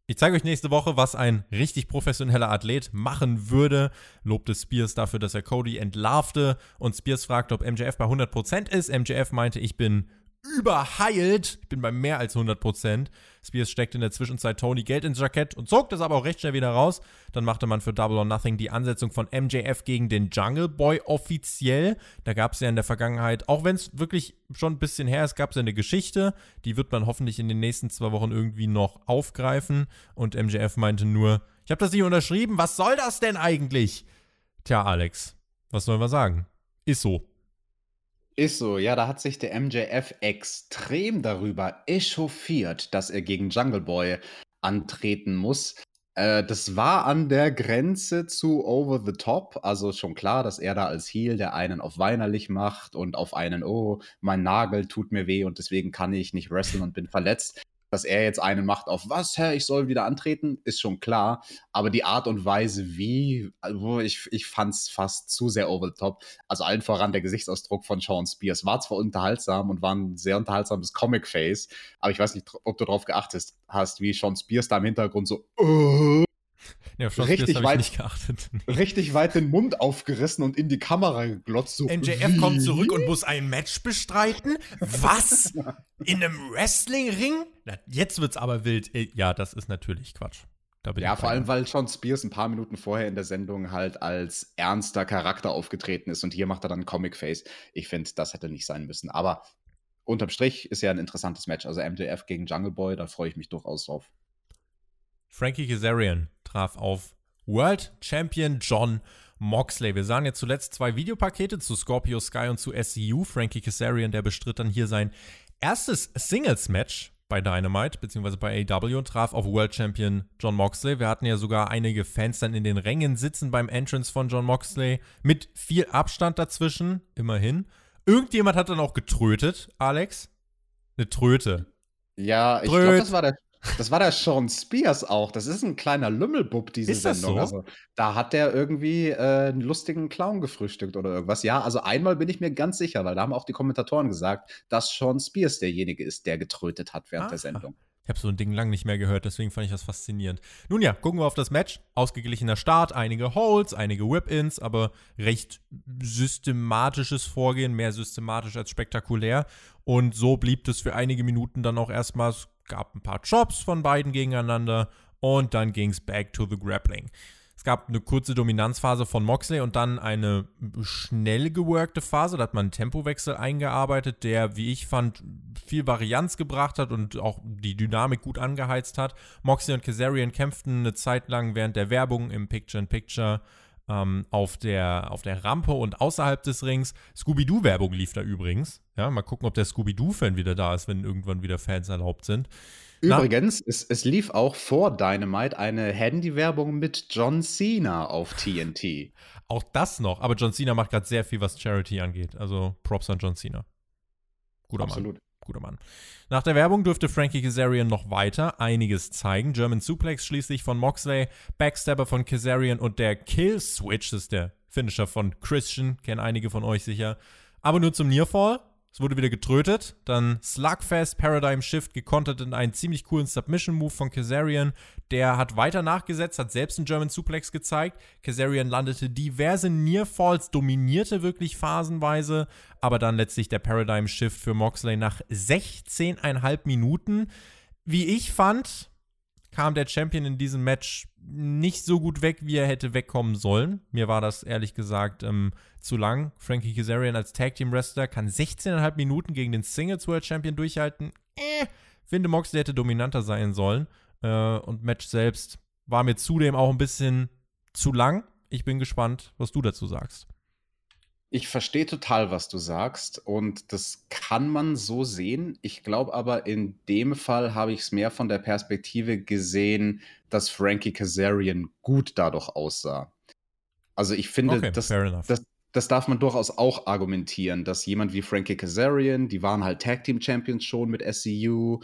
Speaker 1: Ich zeige euch nächste Woche, was ein richtig professioneller Athlet machen würde. Lobte Spears dafür, dass er Cody entlarvte. Und Spears fragte, ob MJF bei 100% ist. MJF meinte, ich bin überheilt. Ich bin bei mehr als 100%. Spears steckte in der Zwischenzeit Tony Geld ins Jackett und zog das aber auch recht schnell wieder raus. Dann machte man für Double or Nothing die Ansetzung von MJF gegen den Jungle Boy offiziell. Da gab es ja in der Vergangenheit, auch wenn es wirklich schon ein bisschen her ist, gab es ja eine Geschichte. Die wird man hoffentlich in den nächsten zwei Wochen irgendwie noch aufgreifen. Und MJF meinte nur, ich habe das nicht unterschrieben, was soll das denn eigentlich? Tja, Alex, was sollen wir sagen? Ist so.
Speaker 2: Ist so, ja, da hat sich der MJF extrem darüber echauffiert, dass er gegen Jungle Boy antreten muss. Äh, das war an der Grenze zu over the top. Also schon klar, dass er da als Heel der einen auf weinerlich macht und auf einen, oh, mein Nagel tut mir weh und deswegen kann ich nicht wresteln und bin verletzt. Dass er jetzt einen macht auf was, hä, ich soll wieder antreten, ist schon klar. Aber die Art und Weise, wie, also ich, ich fand es fast zu sehr over the top. Also allen voran der Gesichtsausdruck von Sean Spears war zwar unterhaltsam und war ein sehr unterhaltsames Comic-Face, aber ich weiß nicht, ob du darauf geachtet hast, wie Sean Spears da im Hintergrund so äh,
Speaker 1: Ja, auf
Speaker 2: Richtig weit-
Speaker 1: nicht geachtet.
Speaker 2: richtig weit den Mund aufgerissen und in die Kamera geglotzt. So,
Speaker 1: MJF kommt
Speaker 2: wie?
Speaker 1: zurück und muss ein Match bestreiten? Was? In einem Wrestling-Ring? Na, jetzt wird's aber wild. Äh, Ja, das ist natürlich Quatsch. Da bin
Speaker 2: Ja, vor allem, weil Sean Spears ein paar Minuten vorher in der Sendung halt als ernster Charakter aufgetreten ist und hier macht er dann Comic Face. Ich finde, das hätte nicht sein müssen. Aber unterm Strich ist ja ein interessantes Match. Also MJF gegen Jungle Boy, da freue ich mich durchaus drauf.
Speaker 1: Frankie Kazarian traf auf World Champion John Moxley. Wir sahen jetzt zuletzt zwei Videopakete zu Scorpio Sky und zu SCU. Frankie Kazarian, der bestritt dann hier sein erstes Singles-Match bei Dynamite, beziehungsweise bei AW und traf auf World Champion John Moxley. Wir hatten ja sogar einige Fans dann in den Rängen sitzen beim Entrance von John Moxley mit viel Abstand dazwischen, immerhin. Irgendjemand hat dann auch getrötet, Alex. Eine Tröte.
Speaker 2: Ja, ich glaube, das war der. Das war der Sean Spears auch. Das ist ein kleiner Lümmelbub, diese
Speaker 1: Ist das
Speaker 2: Sendung.
Speaker 1: so?
Speaker 2: Also, da hat der irgendwie äh, einen lustigen Clown gefrühstückt oder irgendwas. Ja, also einmal bin ich mir ganz sicher, weil da haben auch die Kommentatoren gesagt, dass Sean Spears derjenige ist, der getrötet hat während
Speaker 1: Ah.
Speaker 2: der Sendung.
Speaker 1: Ich habe so ein Ding lang nicht mehr gehört, deswegen fand ich das faszinierend. Nun ja, gucken wir auf das Match. Ausgeglichener Start, einige Holds, einige Whip-Ins, aber recht systematisches Vorgehen, mehr systematisch als spektakulär. Und so blieb es für einige Minuten dann auch erstmal. Gab ein paar Chops von beiden gegeneinander und dann ging es back to the grappling. Es gab eine kurze Dominanzphase von Moxley und dann eine schnell geworkte Phase. Da hat man einen Tempowechsel eingearbeitet, der, wie ich fand, viel Varianz gebracht hat und auch die Dynamik gut angeheizt hat. Moxley und Kazarian kämpften eine Zeit lang während der Werbung im Picture-in-Picture ähm, auf, der, auf der Rampe und außerhalb des Rings. Scooby-Doo-Werbung lief da übrigens. Ja, mal gucken, ob der Scooby-Doo-Fan wieder da ist, wenn irgendwann wieder Fans erlaubt sind.
Speaker 2: Übrigens, es, es lief auch vor Dynamite eine Handy-Werbung mit John Cena auf TNT.
Speaker 1: Auch das noch. Aber John Cena macht gerade sehr viel, was Charity angeht. Also Props an John Cena. Guter Mann. Guter Mann. Nach der Werbung dürfte Frankie Kazarian noch weiter einiges zeigen. German Suplex schließlich von Moxley, Backstabber von Kazarian und der Kill Switch, das ist der Finisher von Christian, kennen einige von euch sicher. Aber nur zum Nearfall. Es wurde wieder getrötet. Dann Slugfest, Paradigm Shift gekontert in einen ziemlich coolen Submission-Move von Kazarian. Der hat weiter nachgesetzt, hat selbst einen German Suplex gezeigt. Kazarian landete diverse Nearfalls, dominierte wirklich phasenweise. Aber dann letztlich der Paradigm Shift für Moxley nach 16,5 Minuten. Wie ich fand, kam der Champion in diesem Match nicht so gut weg, wie er hätte wegkommen sollen. Mir war das ehrlich gesagt ähm, zu lang. Frankie Kazarian als Tag Team Wrestler kann 16,5 Minuten gegen den Singles World Champion durchhalten. Äh, finde Moxley hätte dominanter sein sollen. Äh, und Match selbst war mir zudem auch ein bisschen zu lang. Ich bin gespannt, was du dazu sagst.
Speaker 2: Ich verstehe total, was du sagst und das kann man so sehen. Ich glaube aber, in dem Fall habe ich es mehr von der Perspektive gesehen, dass Frankie Kazarian gut dadurch aussah. Also ich finde,
Speaker 1: Okay,
Speaker 2: das, das, das darf man durchaus auch argumentieren, dass jemand wie Frankie Kazarian, die waren halt Tag Team Champions schon mit SCU,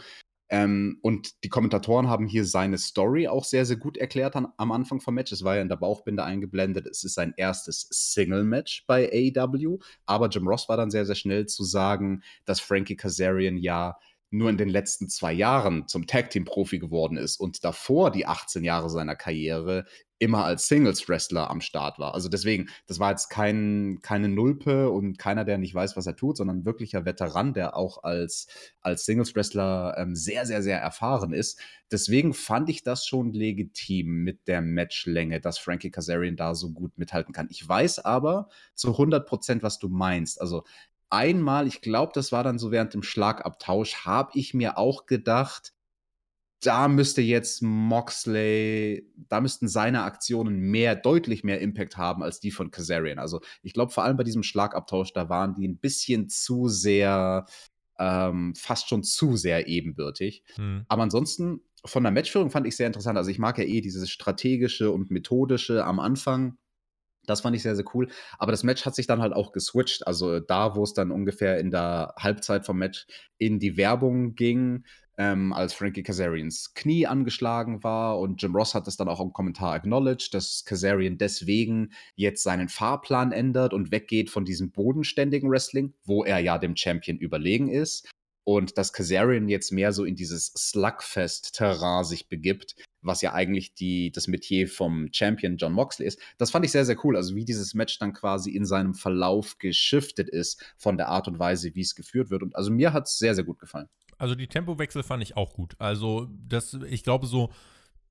Speaker 2: ähm, und die Kommentatoren haben hier seine Story auch sehr, sehr gut erklärt an, am Anfang vom Match. Es war ja in der Bauchbinde eingeblendet. Es ist sein erstes Single-Match bei AEW. Aber Jim Ross war dann sehr, sehr schnell zu sagen, dass Frankie Kazarian ja nur in den letzten zwei Jahren zum Tag-Team-Profi geworden ist und davor die 18 Jahre seiner Karriere immer als Singles-Wrestler am Start war. Also deswegen, das war jetzt kein, keine Nulpe und keiner, der nicht weiß, was er tut, sondern wirklicher Veteran, der auch als, als Singles-Wrestler ähm, sehr, sehr, sehr erfahren ist. Deswegen fand ich das schon legitim mit der Matchlänge, dass Frankie Kazarian da so gut mithalten kann. Ich weiß aber zu 100 Prozent, was du meinst. Also einmal, ich glaube, das war dann so während dem Schlagabtausch, habe ich mir auch gedacht, da müsste jetzt Moxley, da müssten seine Aktionen mehr, deutlich mehr Impact haben als die von Kazarian. Also ich glaube, vor allem bei diesem Schlagabtausch, da waren die ein bisschen zu sehr, ähm, fast schon zu sehr ebenbürtig.
Speaker 1: Hm.
Speaker 2: Aber ansonsten, von der Matchführung fand ich sehr interessant. Also ich mag ja eh dieses strategische und methodische am Anfang. Das fand ich sehr, sehr cool. Aber das Match hat sich dann halt auch geswitcht. Also da, wo es dann ungefähr in der Halbzeit vom Match in die Werbung ging, ähm, als Frankie Kazarians Knie angeschlagen war und Jim Ross hat das dann auch im Kommentar acknowledged, dass Kazarian deswegen jetzt seinen Fahrplan ändert und weggeht von diesem bodenständigen Wrestling, wo er ja dem Champion überlegen ist und dass Kazarian jetzt mehr so in dieses Slugfest-Terrain sich begibt, was ja eigentlich die, das Metier vom Champion John Moxley ist. Das fand ich sehr, sehr cool. Also wie dieses Match dann quasi in seinem Verlauf geschiftet ist von der Art und Weise, wie es geführt wird. Und also mir hat es sehr, sehr gut gefallen.
Speaker 1: Also die Tempowechsel fand ich auch gut. Also das, ich glaube so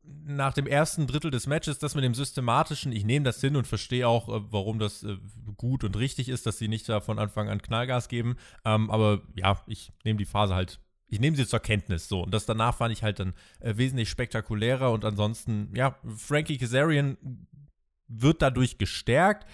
Speaker 1: nach dem ersten Drittel des Matches, das mit dem systematischen, ich nehme das hin und verstehe auch, äh, warum das äh, gut und richtig ist, dass sie nicht da von Anfang an Knallgas geben. Ähm, aber ja, ich nehme die Phase halt, ich nehme sie zur Kenntnis so. Und das danach fand ich halt dann äh, wesentlich spektakulärer und ansonsten, ja, Frankie Kazarian wird dadurch gestärkt.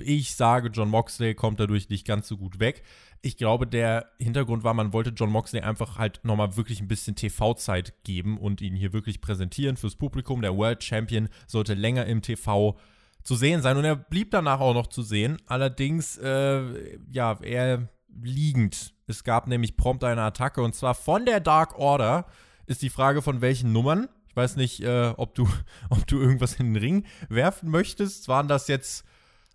Speaker 1: Ich sage, John Moxley kommt dadurch nicht ganz so gut weg. Ich glaube, der Hintergrund war, man wollte John Moxley einfach halt nochmal wirklich ein bisschen TV-Zeit geben und ihn hier wirklich präsentieren fürs Publikum. Der World Champion sollte länger im TV zu sehen sein und er blieb danach auch noch zu sehen. Allerdings, äh, ja, eher liegend. Es gab nämlich prompt eine Attacke und zwar von der Dark Order. Ist die Frage von welchen Nummern? Ich weiß nicht, äh, ob, du, ob du irgendwas in den Ring werfen möchtest. Waren das jetzt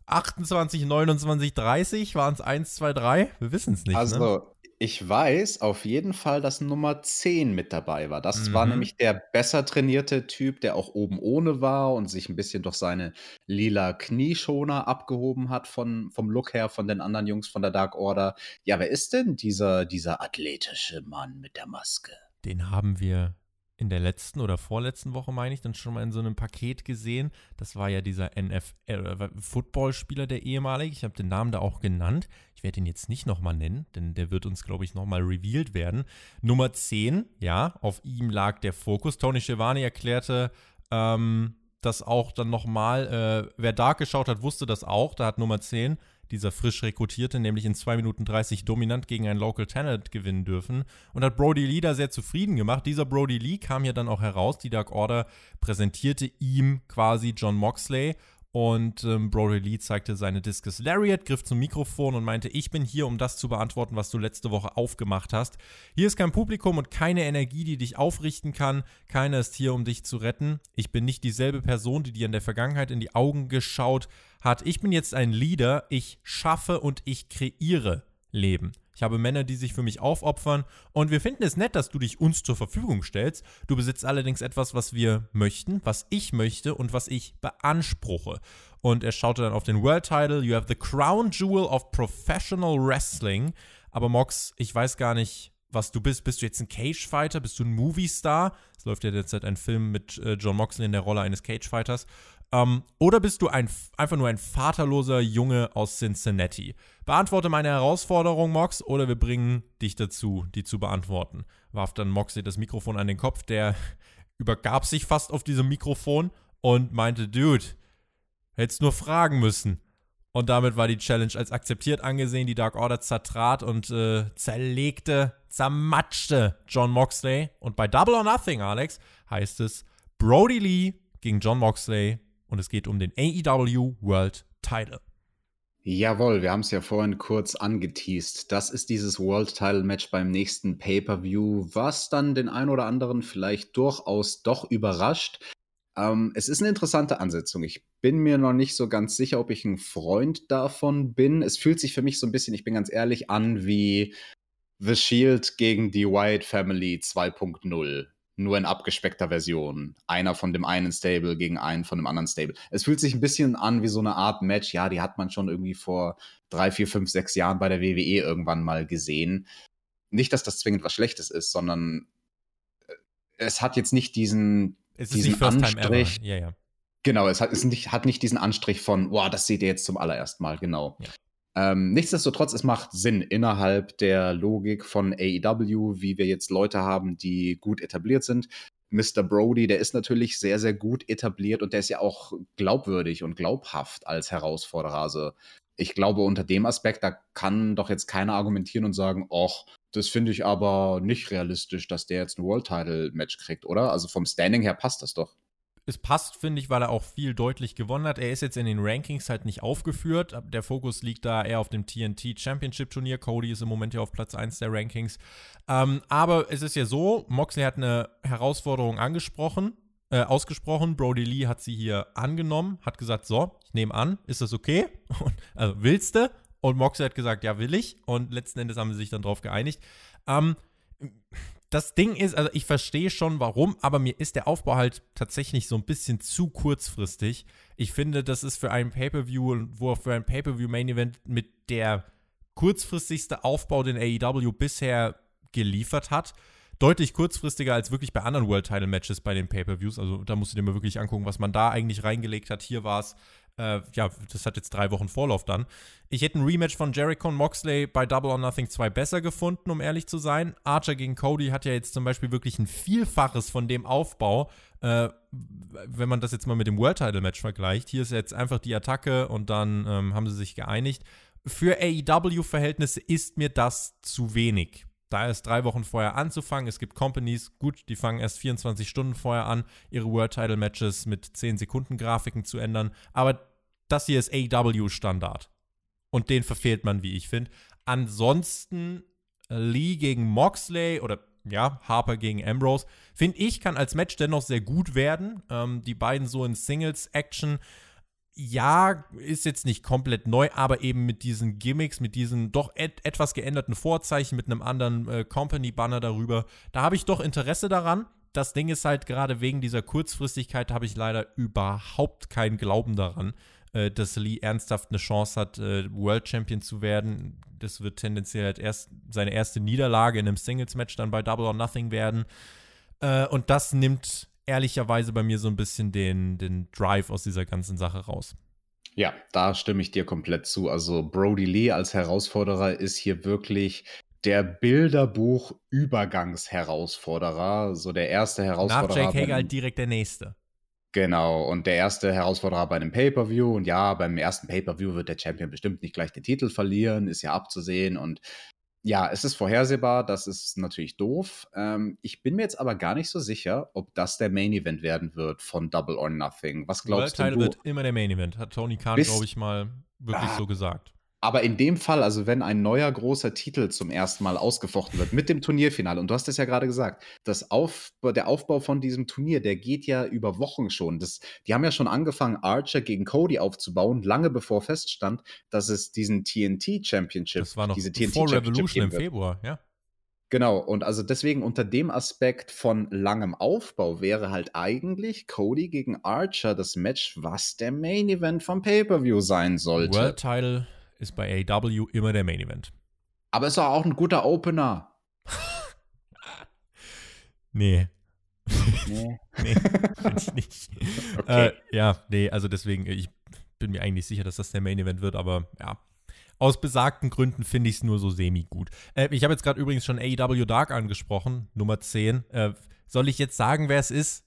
Speaker 1: 28, 29, 30? Waren es 1, 2, 3? Wir wissen es nicht.
Speaker 2: Also,
Speaker 1: ne?
Speaker 2: ich weiß auf jeden Fall, dass Nummer 10 mit dabei war. Das war
Speaker 1: Mhm.
Speaker 2: nämlich der besser trainierte Typ, der auch oben ohne war und sich ein bisschen durch seine lila Knieschoner abgehoben hat von, vom Look her von den anderen Jungs von der Dark Order. Ja, wer ist denn dieser, dieser athletische Mann mit der Maske?
Speaker 1: Den haben wir in der letzten oder vorletzten Woche, meine ich, dann schon mal in so einem Paket gesehen. Das war ja dieser NFL-Footballspieler, der ehemalige. Ich habe den Namen da auch genannt. Ich werde ihn jetzt nicht nochmal nennen, denn der wird uns, glaube ich, nochmal revealed werden. Nummer 10, ja, auf ihm lag der Fokus. Tony Schiavone erklärte, ähm, das auch dann nochmal. Äh, wer Dark geschaut hat, wusste das auch. Da hat Nummer 10 dieser frisch rekrutierte, nämlich in 2 Minuten 30 dominant gegen ein Local Talent gewinnen dürfen und hat Brody Lee da sehr zufrieden gemacht. Dieser Brody Lee kam ja dann auch heraus, die Dark Order präsentierte ihm quasi John Moxley und ähm, Brody Lee zeigte seine Discus Lariat, griff zum Mikrofon und meinte, ich bin hier, um das zu beantworten, was du letzte Woche aufgemacht hast. Hier ist kein Publikum und keine Energie, die dich aufrichten kann. Keiner ist hier, um dich zu retten. Ich bin nicht dieselbe Person, die dir in der Vergangenheit in die Augen geschaut hat. Ich bin jetzt ein Leader. Ich schaffe und ich kreiere Leben. Ich habe Männer, die sich für mich aufopfern und wir finden es nett, dass du dich uns zur Verfügung stellst. Du besitzt allerdings etwas, was wir möchten, was ich möchte und was ich beanspruche. Und er schaute dann auf den World Title. You have the crown jewel of professional wrestling. Aber Mox, ich weiß gar nicht, was du bist. Bist du jetzt ein Cage-Fighter? Bist du ein Movie-Star? Es läuft ja derzeit ein Film mit äh, John Moxley in der Rolle eines Cage-Fighters. Ähm, oder bist du ein, einfach nur ein vaterloser Junge aus Cincinnati? Beantworte meine Herausforderung, Mox, oder wir bringen dich dazu, die zu beantworten. Warf dann Moxley das Mikrofon an den Kopf, der übergab sich fast auf diesem Mikrofon und meinte, Dude, Hättest nur fragen müssen. Und damit war die Challenge als akzeptiert angesehen. Die Dark Order zertrat und äh, zerlegte, zermatschte John Moxley. Und bei Double or Nothing, Alex, heißt es Brody Lee gegen John Moxley. Und es geht um den AEW World Title.
Speaker 2: Jawohl, wir haben es ja vorhin kurz angeteased. Das ist dieses World Title Match beim nächsten Pay-per-View, was dann den ein oder anderen vielleicht durchaus doch überrascht. Ähm, es ist eine interessante Ansetzung. Ich bin mir noch nicht so ganz sicher, ob ich ein Freund davon bin. Es fühlt sich für mich so ein bisschen, ich bin ganz ehrlich, an wie The Shield gegen die Wyatt Family 2.0. Nur in abgespeckter Version. Einer von dem einen Stable gegen einen von dem anderen Stable. Es fühlt sich ein bisschen an wie so eine Art Match. Ja, die hat man schon irgendwie vor drei, vier, fünf, sechs Jahren bei der WWE irgendwann mal gesehen. Nicht, dass das zwingend was Schlechtes ist, sondern äh, es hat jetzt nicht diesen,
Speaker 1: Es ist
Speaker 2: diesen Anstrich.
Speaker 1: Ja, ja.
Speaker 2: Genau, es hat, es nicht, hat nicht diesen Anstrich von, wow, das seht ihr jetzt zum allerersten Mal, genau.
Speaker 1: Ja.
Speaker 2: Ähm, nichtsdestotrotz, es macht Sinn innerhalb der Logik von AEW, wie wir jetzt Leute haben, die gut etabliert sind. Mr. Brody, der ist natürlich sehr, sehr gut etabliert und der ist ja auch glaubwürdig und glaubhaft als Herausforderer. Also ich glaube, unter dem Aspekt, da kann doch jetzt keiner argumentieren und sagen, ach, das finde ich aber nicht realistisch, dass der jetzt ein World Title Match kriegt, oder? Also vom Standing her passt das doch.
Speaker 1: Es passt, finde ich, weil er auch viel deutlich gewonnen hat. Er ist jetzt in den Rankings halt nicht aufgeführt. Der Fokus liegt da eher auf dem TNT Championship Turnier. Cody ist im Moment hier auf Platz 1 der Rankings. Ähm, aber es ist ja so, Moxley hat eine Herausforderung angesprochen, äh, ausgesprochen. Brody Lee hat sie hier angenommen, hat gesagt, so, ich nehme an, ist das okay? Und, also, willst du? Und Moxley hat gesagt, ja, will ich. Und letzten Endes haben sie sich dann darauf geeinigt. Ähm, das Ding ist, also ich verstehe schon warum, aber mir ist der Aufbau halt tatsächlich so ein bisschen zu kurzfristig. Ich finde, das ist für ein Pay-Per-View, wo für ein Pay-Per-View-Main-Event mit der kurzfristigste Aufbau, den AEW bisher geliefert hat. Deutlich kurzfristiger als wirklich bei anderen World Title Matches bei den Pay-Per-Views. Also da musst du dir mal wirklich angucken, was man da eigentlich reingelegt hat. Hier war es, äh, ja, das hat jetzt drei Wochen Vorlauf dann. Ich hätte ein Rematch von Jericho und Moxley bei Double or Nothing 2 besser gefunden, um ehrlich zu sein. Archer gegen Cody hat ja jetzt zum Beispiel wirklich ein Vielfaches von dem Aufbau, äh, wenn man das jetzt mal mit dem World Title Match vergleicht. Hier ist jetzt einfach die Attacke und dann ähm, haben sie sich geeinigt. Für AEW-Verhältnisse ist mir das zu wenig. Da ist drei Wochen vorher anzufangen. Es gibt Companies, gut, die fangen erst 24 Stunden vorher an, ihre World Title Matches mit 10 Sekunden Grafiken zu ändern. Aber das hier ist AEW-Standard. Und den verfehlt man, wie ich finde. Ansonsten Lee gegen Moxley oder ja, Harper gegen Ambrose, finde ich, kann als Match dennoch sehr gut werden. Ähm, die beiden so in Singles-Action ja, ist jetzt nicht komplett neu, aber eben mit diesen Gimmicks, mit diesen doch et etwas geänderten Vorzeichen, mit einem anderen äh, Company-Banner darüber, da habe ich doch Interesse daran. Das Ding ist halt gerade wegen dieser Kurzfristigkeit habe ich leider überhaupt keinen Glauben daran, äh, dass Lee ernsthaft eine Chance hat, äh, World Champion zu werden. Das wird tendenziell halt erst seine erste Niederlage in einem Singles-Match dann bei Double or Nothing werden. Äh, und das nimmt ehrlicherweise bei mir so ein bisschen den, den Drive aus dieser ganzen Sache raus.
Speaker 2: Ja, da stimme ich dir komplett zu. Also Brody Lee als Herausforderer ist hier wirklich der Bilderbuch-Übergangsherausforderer. So der erste Herausforderer.
Speaker 1: Nach Jake Hager halt direkt der Nächste.
Speaker 2: Genau, und der erste Herausforderer bei einem Pay-Per-View. Und ja, beim ersten Pay-Per-View wird der Champion bestimmt nicht gleich den Titel verlieren, ist ja abzusehen. Und ja, es ist vorhersehbar, das ist natürlich doof. Ähm, ich bin mir jetzt aber gar nicht so sicher, ob das der Main-Event werden wird von Double or Nothing. Was
Speaker 1: World
Speaker 2: glaubst
Speaker 1: Title
Speaker 2: du?
Speaker 1: wird immer der Main Event, hat Tony Khan, glaube ich, mal wirklich
Speaker 2: Ah.
Speaker 1: so gesagt.
Speaker 2: Aber in dem Fall, also wenn ein neuer großer Titel zum ersten Mal ausgefochten wird mit dem Turnierfinale, und du hast es ja gerade gesagt, das Auf, der Aufbau von diesem Turnier, der geht ja über Wochen schon. Das, die haben ja schon angefangen, Archer gegen Cody aufzubauen, lange bevor feststand, dass es diesen TNT Championship,
Speaker 1: Das war noch
Speaker 2: diese TNT
Speaker 1: vor
Speaker 2: Championship
Speaker 1: Revolution im. Februar, ja.
Speaker 2: Genau, und also deswegen unter dem Aspekt von langem Aufbau wäre halt eigentlich Cody gegen Archer das Match, was der Main Event vom Pay-Per-View sein sollte.
Speaker 1: World Title ist bei AEW immer der Main Event.
Speaker 2: Aber ist doch auch ein guter Opener.
Speaker 1: Nee,
Speaker 2: Nee.
Speaker 1: nee, finde ich nicht.
Speaker 2: Okay.
Speaker 1: Äh, ja, nee, also deswegen, ich bin mir eigentlich sicher, dass das der Main Event wird, aber ja. Aus besagten Gründen finde ich es nur so semi-gut. Äh, ich habe jetzt gerade übrigens schon AEW Dark angesprochen, Nummer 10. Äh, soll ich jetzt sagen, wer es ist?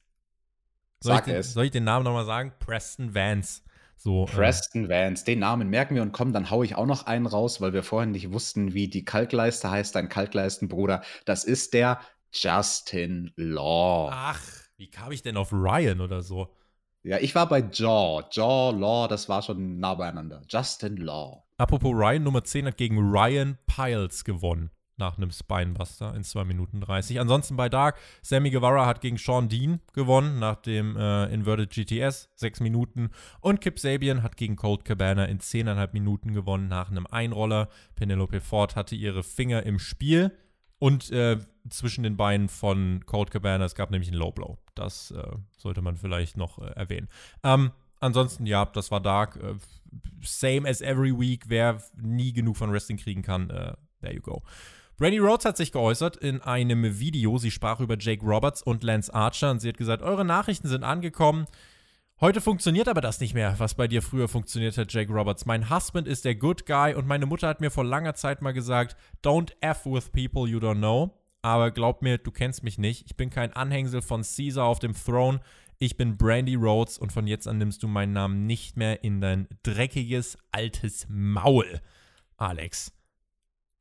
Speaker 1: Soll
Speaker 2: Sag
Speaker 1: ich den,
Speaker 2: es.
Speaker 1: Soll ich den Namen nochmal sagen? Preston Vance. So, äh,
Speaker 2: Preston Vance, den Namen merken wir und kommen, dann haue ich auch noch einen raus, weil wir vorhin nicht wussten, wie die Kalkleiste heißt, dein Kalkleistenbruder. Das ist der Justin Law.
Speaker 1: ach, wie kam ich denn auf Ryan oder so?
Speaker 2: Ja, ich war bei Jaw. Jaw, Law, das war schon nah beieinander. Justin Law.
Speaker 1: Apropos Ryan, Nummer 10 hat gegen Ryan Piles gewonnen. Nach einem Spinebuster in 2 Minuten 30. Ansonsten bei Dark, Sammy Guevara hat gegen Sean Dean gewonnen, nach dem äh, Inverted GTS, 6 Minuten. Und Kip Sabian hat gegen Colt Cabana in 10,5 Minuten gewonnen, nach einem Einroller. Penelope Ford hatte ihre Finger im Spiel. Und äh, zwischen den Beinen von Colt Cabana, es gab nämlich einen Low Blow. Das äh, sollte man vielleicht noch äh, erwähnen. Ähm, ansonsten, ja, das war Dark. Äh, same as every week. Wer nie genug von Wrestling kriegen kann, äh, there you go. Brandy Rhodes hat sich geäußert in einem Video. Sie sprach über Jake Roberts und Lance Archer und sie hat gesagt, eure Nachrichten sind angekommen. Heute funktioniert aber das nicht mehr, was bei dir früher funktioniert hat, Jake Roberts. Mein Husband ist der Good Guy und meine Mutter hat mir vor langer Zeit mal gesagt, don't F with people you don't know. Aber glaub mir, du kennst mich nicht. Ich bin kein Anhängsel von Caesar auf dem Throne. Ich bin Brandy Rhodes und von jetzt an nimmst du meinen Namen nicht mehr in dein dreckiges, altes Maul. Alex.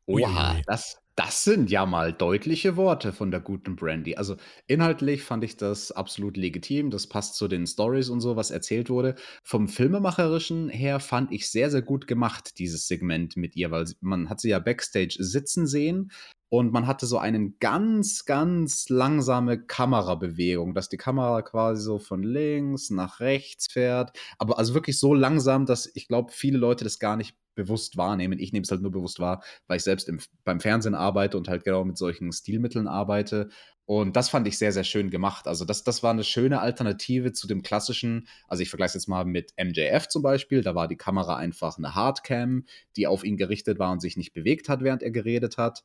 Speaker 2: Oha, das, das sind ja mal deutliche Worte von der guten Brandy. Also inhaltlich fand ich das absolut legitim. Das passt zu den Stories und so, was erzählt wurde. Vom Filmemacherischen her fand ich sehr, sehr gut gemacht, dieses Segment mit ihr, weil man hat sie ja backstage sitzen sehen und man hatte so einen ganz, ganz langsame Kamerabewegung, dass die Kamera quasi so von links nach rechts fährt. Aber also wirklich so langsam, dass ich glaube, viele Leute das gar nicht bewusst wahrnehmen. Ich nehme es halt nur bewusst wahr, weil ich selbst im, beim Fernsehen arbeite und halt genau mit solchen Stilmitteln arbeite. Und das fand ich sehr, sehr schön gemacht. Also das, das war eine schöne Alternative zu dem klassischen, also ich vergleiche es jetzt mal mit MJF zum Beispiel, da war die Kamera einfach eine Hardcam, die auf ihn gerichtet war und sich nicht bewegt hat, während er geredet hat.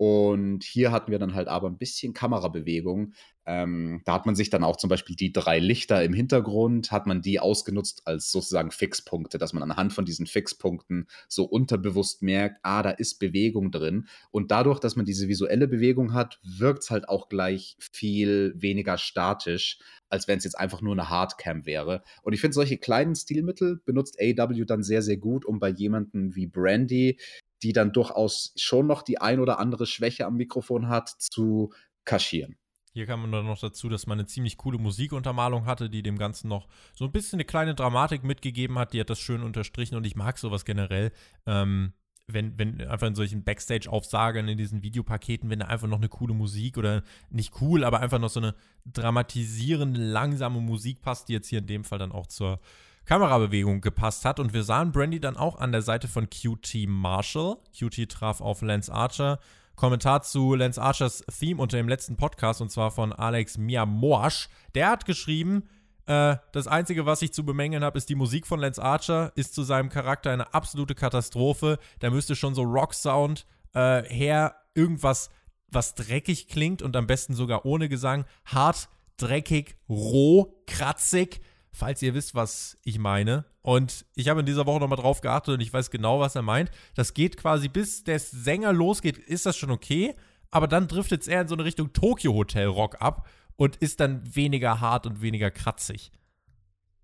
Speaker 2: Und hier hatten wir dann halt aber ein bisschen Kamerabewegung. Ähm, da hat man sich dann auch zum Beispiel die drei Lichter im Hintergrund, hat man die ausgenutzt als sozusagen Fixpunkte, dass man anhand von diesen Fixpunkten so unterbewusst merkt, ah, da ist Bewegung drin. Und dadurch, dass man diese visuelle Bewegung hat, wirkt es halt auch gleich viel weniger statisch, als wenn es jetzt einfach nur eine Hardcam wäre. Und ich finde, solche kleinen Stilmittel benutzt AW dann sehr, sehr gut, um bei jemandem wie Brandy, die dann durchaus schon noch die ein oder andere Schwäche am Mikrofon hat, zu kaschieren.
Speaker 1: Hier kam man dann noch dazu, dass man eine ziemlich coole Musikuntermalung hatte, die dem Ganzen noch so ein bisschen eine kleine Dramatik mitgegeben hat. Die hat das schön unterstrichen und ich mag sowas generell. Ähm, wenn, wenn einfach in solchen Backstage-Aufsagern, in diesen Videopaketen, wenn da einfach noch eine coole Musik oder nicht cool, aber einfach noch so eine dramatisierende, langsame Musik passt, die jetzt hier in dem Fall dann auch zur Kamerabewegung gepasst hat. Und wir sahen Brandy dann auch an der Seite von QT Marshall. QT traf auf Lance Archer. Kommentar zu Lance Archers Theme unter dem letzten Podcast und zwar von Alex Miamorsch. Der hat geschrieben, äh, das Einzige, was ich zu bemängeln habe, ist die Musik von Lance Archer, ist zu seinem Charakter eine absolute Katastrophe. Da müsste schon so Rock-Sound äh, her, irgendwas, was dreckig klingt und am besten sogar ohne Gesang. Hart, dreckig, roh, kratzig falls ihr wisst, was ich meine. Und ich habe in dieser Woche nochmal drauf geachtet und ich weiß genau, was er meint. Das geht quasi, bis der Sänger losgeht, ist das schon okay. Aber dann driftet es eher in so eine Richtung Tokyo Hotel Rock ab und ist dann weniger hart und weniger kratzig.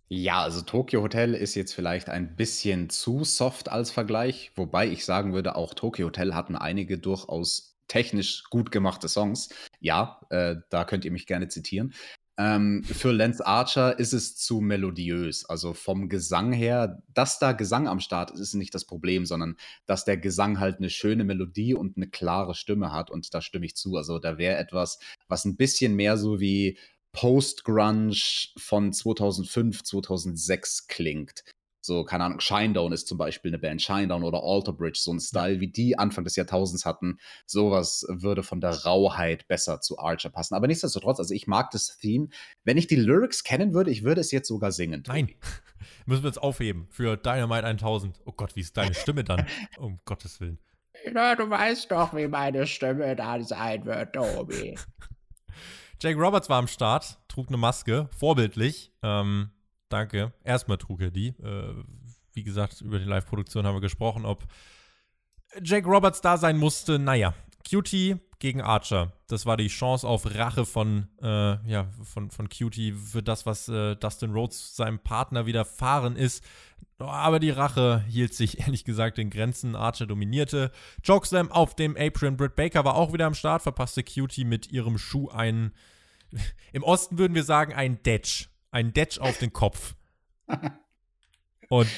Speaker 2: Ja, also Tokyo Hotel ist jetzt vielleicht ein bisschen zu soft als Vergleich, wobei ich sagen würde, auch Tokyo Hotel hatten einige durchaus technisch gut gemachte Songs. Ja, äh, da könnt ihr mich gerne zitieren. Ähm, für Lance Archer ist es zu melodiös. Also vom Gesang her, dass da Gesang am Start ist, ist nicht das Problem, sondern dass der Gesang halt eine schöne Melodie und eine klare Stimme hat. Und da stimme ich zu. Also da wäre etwas, was ein bisschen mehr so wie Post-Grunge von 2005, 2006 klingt. So, keine Ahnung, Shinedown ist zum Beispiel eine Band, Shinedown oder Alter Bridge, so ein Style, wie die Anfang des Jahrtausends hatten. Sowas würde von der Rauheit besser zu Archer passen. Aber nichtsdestotrotz, also ich mag das Theme. Wenn ich die Lyrics kennen würde, ich würde es jetzt sogar singen.
Speaker 1: Nein, müssen wir uns aufheben für Dynamite 1000. Oh Gott, wie ist deine Stimme dann? Um Gottes Willen.
Speaker 3: Na, du weißt doch, wie meine Stimme dann sein wird, Tobi.
Speaker 1: Jake Roberts war am Start, trug eine Maske, vorbildlich. Ähm, danke. Erstmal trug er die. Äh, wie gesagt, über die Live-Produktion haben wir gesprochen, ob Jake Roberts da sein musste. Naja, Cutie gegen Archer. Das war die Chance auf Rache von, äh, ja, von, von Cutie für das, was äh, Dustin Rhodes seinem Partner widerfahren ist. Aber die Rache hielt sich ehrlich gesagt in Grenzen. Archer dominierte. Chokeslam auf dem Apron. Britt Baker war auch wieder am Start, verpasste Cutie mit ihrem Schuh einen, im Osten würden wir sagen, ein Detch. Ein Detch auf den Kopf. Und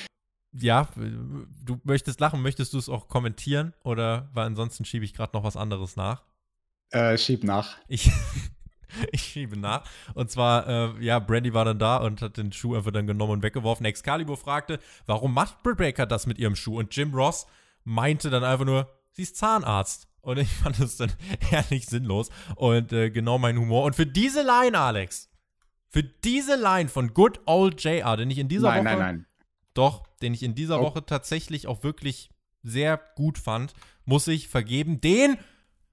Speaker 1: ja, du möchtest lachen, möchtest du es auch kommentieren? Oder weil ansonsten schiebe ich gerade noch was anderes nach?
Speaker 2: Äh, schieb nach.
Speaker 1: Ich, ich schiebe nach. Und zwar, äh, ja, Brandy war dann da und hat den Schuh einfach dann genommen und weggeworfen. Excalibur fragte, warum macht Britt Baker das mit ihrem Schuh? Und Jim Ross meinte dann einfach nur, sie ist Zahnarzt. Und ich fand es dann herrlich sinnlos und äh, genau mein Humor. Und für diese Line, Alex, für diese Line von Good Old JR, den ich in dieser
Speaker 2: nein,
Speaker 1: Woche.
Speaker 2: nein, nein.
Speaker 1: Doch, den ich in dieser
Speaker 2: Oh.
Speaker 1: Woche tatsächlich auch wirklich sehr gut fand, muss ich vergeben den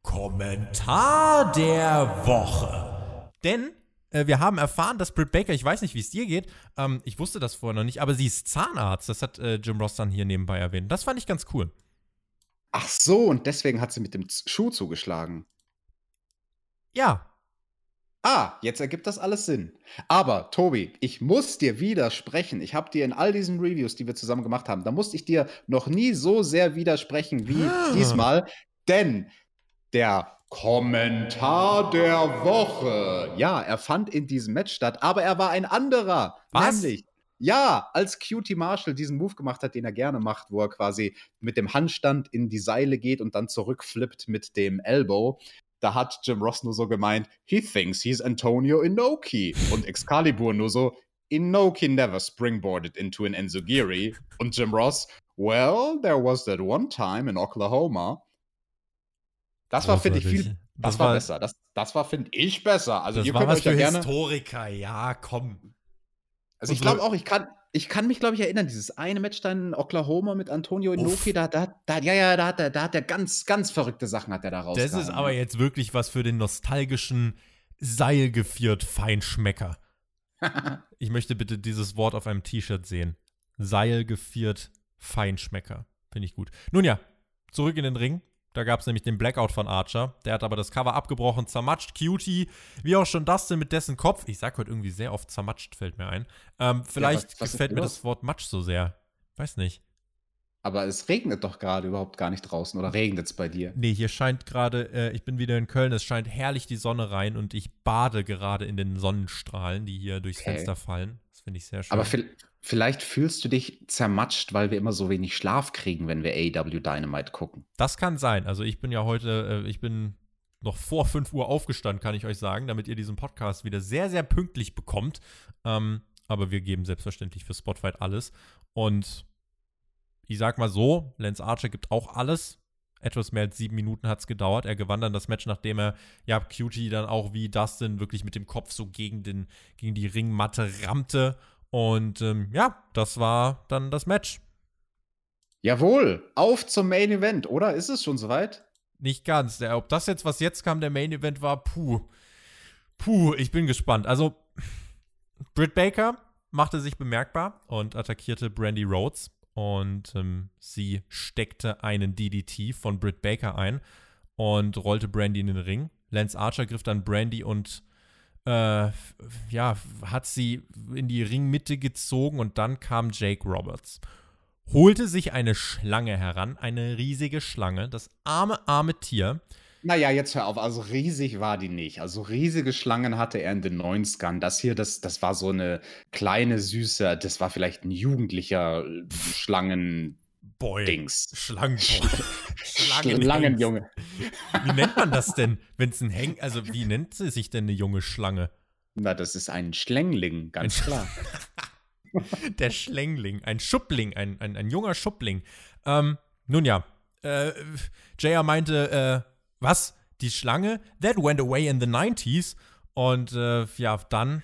Speaker 1: Kommentar der Woche. Denn äh, wir haben erfahren, dass Britt Baker, ich weiß nicht, wie es dir geht, ähm, ich wusste das vorher noch nicht, aber sie ist Zahnarzt. Das hat äh, Jim Ross dann hier nebenbei erwähnt. Das fand ich ganz cool.
Speaker 2: Ach so, und deswegen hat sie mit dem Schuh zugeschlagen.
Speaker 1: Ja,
Speaker 2: Ah, jetzt ergibt das alles Sinn. Aber, Tobi, ich muss dir widersprechen. Ich habe dir in all diesen Reviews, die wir zusammen gemacht haben, da musste ich dir noch nie so sehr widersprechen wie
Speaker 1: Ah.
Speaker 2: diesmal. Denn der Kommentar der Woche, ja, er fand in diesem Match statt, aber er war ein anderer.
Speaker 1: Was?
Speaker 2: Nämlich, ja, als Cutie Marshall diesen Move gemacht hat, den er gerne macht, wo er quasi mit dem Handstand in die Seile geht und dann zurückflippt mit dem Elbow. Da hat Jim Ross nur so gemeint, he thinks he's Antonio Inoki. Und Excalibur nur so, Inoki never springboarded into an Enzugiri. Und Jim Ross, well, there was that one time in Oklahoma. Das war, finde ich, viel. Das,
Speaker 1: Das
Speaker 2: war,
Speaker 1: war-
Speaker 2: besser. Das, das war, finde ich, besser. Also,
Speaker 1: das
Speaker 2: ihr könnt euch ja gerne.
Speaker 1: Historiker. Ja, komm.
Speaker 2: Also ich glaube auch, ich kann, ich kann mich, glaube ich, erinnern, dieses eine Match dann in Oklahoma mit Antonio Inoki, da, da, da, ja, ja, da hat er, da hat er ganz, ganz verrückte Sachen hat er da raus.
Speaker 1: Das ist aber jetzt wirklich was für den nostalgischen Seilgeviert Feinschmecker. Ich möchte bitte dieses Wort auf einem T-Shirt sehen. Seilgeviert Feinschmecker. Finde ich gut. Nun ja, zurück in den Ring. Da gab es nämlich den Blackout von Archer. Der hat aber das Cover abgebrochen, zermatscht. Cutie, wie auch schon Dustin mit dessen Kopf. Ich sag heute irgendwie sehr oft zermatscht, fällt mir ein. Ähm, vielleicht
Speaker 2: was- was ist
Speaker 1: gefällt mir das Wort Matsch so sehr. Weiß nicht.
Speaker 2: Aber es regnet doch gerade überhaupt gar nicht draußen oder regnet es bei dir?
Speaker 1: Nee, hier scheint gerade, äh, ich bin wieder in Köln, es scheint herrlich die Sonne rein und ich bade gerade in den Sonnenstrahlen, die hier durchs
Speaker 2: Okay.
Speaker 1: Fenster fallen. Das finde ich sehr schön.
Speaker 2: Aber vielleicht fühlst du dich zermatscht, weil wir immer so wenig Schlaf kriegen, wenn wir AEW Dynamite gucken.
Speaker 1: das kann sein. Also ich bin ja heute, äh, ich bin noch vor 5 Uhr aufgestanden, kann ich euch sagen, damit ihr diesen Podcast wieder sehr, sehr pünktlich bekommt. Ähm, aber wir geben selbstverständlich für Spotlight alles. Und ich sag mal so, Lance Archer gibt auch alles. Etwas mehr als sieben Minuten hat es gedauert. Er gewann dann das Match, nachdem er, ja, Cutie dann auch wie Dustin wirklich mit dem Kopf so gegen, den, gegen die Ringmatte rammte. Und ähm, ja, das war dann das Match.
Speaker 2: Jawohl, auf zum Main Event, oder? Ist es schon soweit?
Speaker 1: Nicht ganz. Der, ob das jetzt, was jetzt kam, der Main Event war, puh. Puh, ich bin gespannt. Also, Britt Baker machte sich bemerkbar und attackierte Brandy Rhodes. Und ähm, sie steckte einen DDT von Britt Baker ein und rollte Brandy in den Ring. Lance Archer griff dann Brandy und äh, ja, hat sie in die Ringmitte gezogen und dann kam Jake Roberts. Holte sich eine Schlange heran, eine riesige Schlange, das arme, arme Tier.
Speaker 2: Naja, jetzt hör auf. Also riesig war die nicht. Also riesige Schlangen hatte er in den 90ern. Das hier, das, das war so eine kleine, süße, das war vielleicht ein jugendlicher äh, Schlangen-Dings.
Speaker 1: Boy. Schlangenboy. Schlangen
Speaker 2: Schlangenjunge.
Speaker 1: Wie nennt man das denn, wenn es ein Häng, also wie nennt sie sich denn eine junge Schlange?
Speaker 2: Na, das ist ein Schlängling, ganz
Speaker 1: Ein-
Speaker 2: klar.
Speaker 1: Der Schlängling, ein Schubling, ein, ein, ein junger Schubling. Ähm, nun ja, äh, JR meinte, äh, was? Die Schlange? That went away in the 90s. Und äh, ja, dann,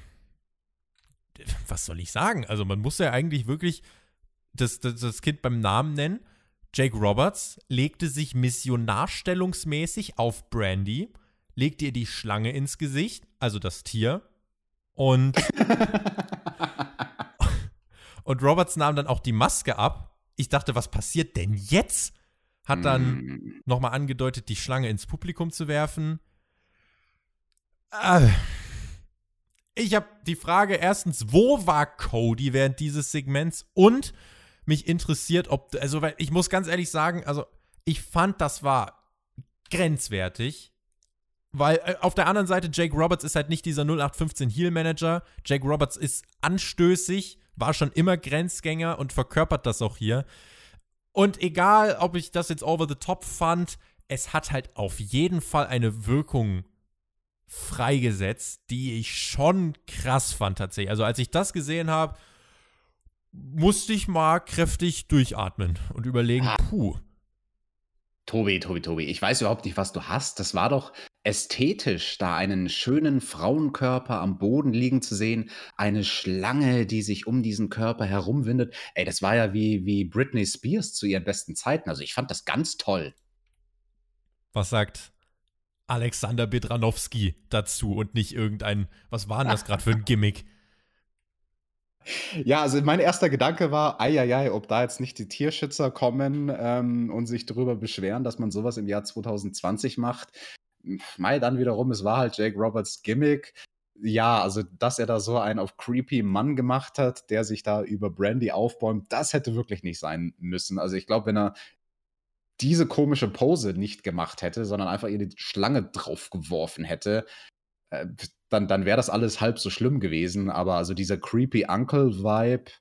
Speaker 1: was soll ich sagen? Also man muss ja eigentlich wirklich das, das, das Kind beim Namen nennen. Jake Roberts legte sich missionarstellungsmäßig auf Brandy, legte ihr die Schlange ins Gesicht, also das Tier, und und Roberts nahm dann auch die Maske ab. Ich dachte, was passiert denn jetzt? hat dann
Speaker 2: Mm.
Speaker 1: nochmal angedeutet, die Schlange ins Publikum zu werfen. Äh, ich habe die Frage erstens, wo war Cody während dieses Segments? Und mich interessiert, ob, also, weil ich muss ganz ehrlich sagen, also, ich fand, das war grenzwertig. Weil äh, auf der anderen Seite, Jake Roberts ist halt nicht dieser 0815 Heel-Manager. Jake Roberts ist anstößig, war schon immer Grenzgänger und verkörpert das auch hier. Und egal, ob ich das jetzt over the top fand, es hat halt auf jeden Fall eine Wirkung freigesetzt, die ich schon krass fand tatsächlich. Also als ich das gesehen habe, musste ich mal kräftig durchatmen und überlegen,
Speaker 2: Ah.
Speaker 1: puh.
Speaker 2: Tobi, Tobi, Tobi, ich weiß überhaupt nicht, was du hast. Das war doch ästhetisch, da einen schönen Frauenkörper am Boden liegen zu sehen, eine Schlange, die sich um diesen Körper herumwindet. Ey, das war ja wie, wie Britney Spears zu ihren besten Zeiten. Also ich fand das ganz toll.
Speaker 1: Was sagt Alexander Bedranowski dazu und nicht irgendein, was war denn das gerade für ein Gimmick?
Speaker 2: Ja, also mein erster Gedanke war, eieiei, ob da jetzt nicht die Tierschützer kommen ähm, und sich darüber beschweren, dass man sowas im Jahr 2020 macht. Mai dann wiederum, es war halt Jake Roberts Gimmick. Ja, also dass er da so einen auf creepy Mann gemacht hat, der sich da über Brandy aufbäumt, das hätte wirklich nicht sein müssen. Also ich glaube, wenn er diese komische Pose nicht gemacht hätte, sondern einfach ihr die Schlange draufgeworfen hätte, äh, dann, dann wäre das alles halb so schlimm gewesen. Aber also dieser creepy Uncle-Vibe,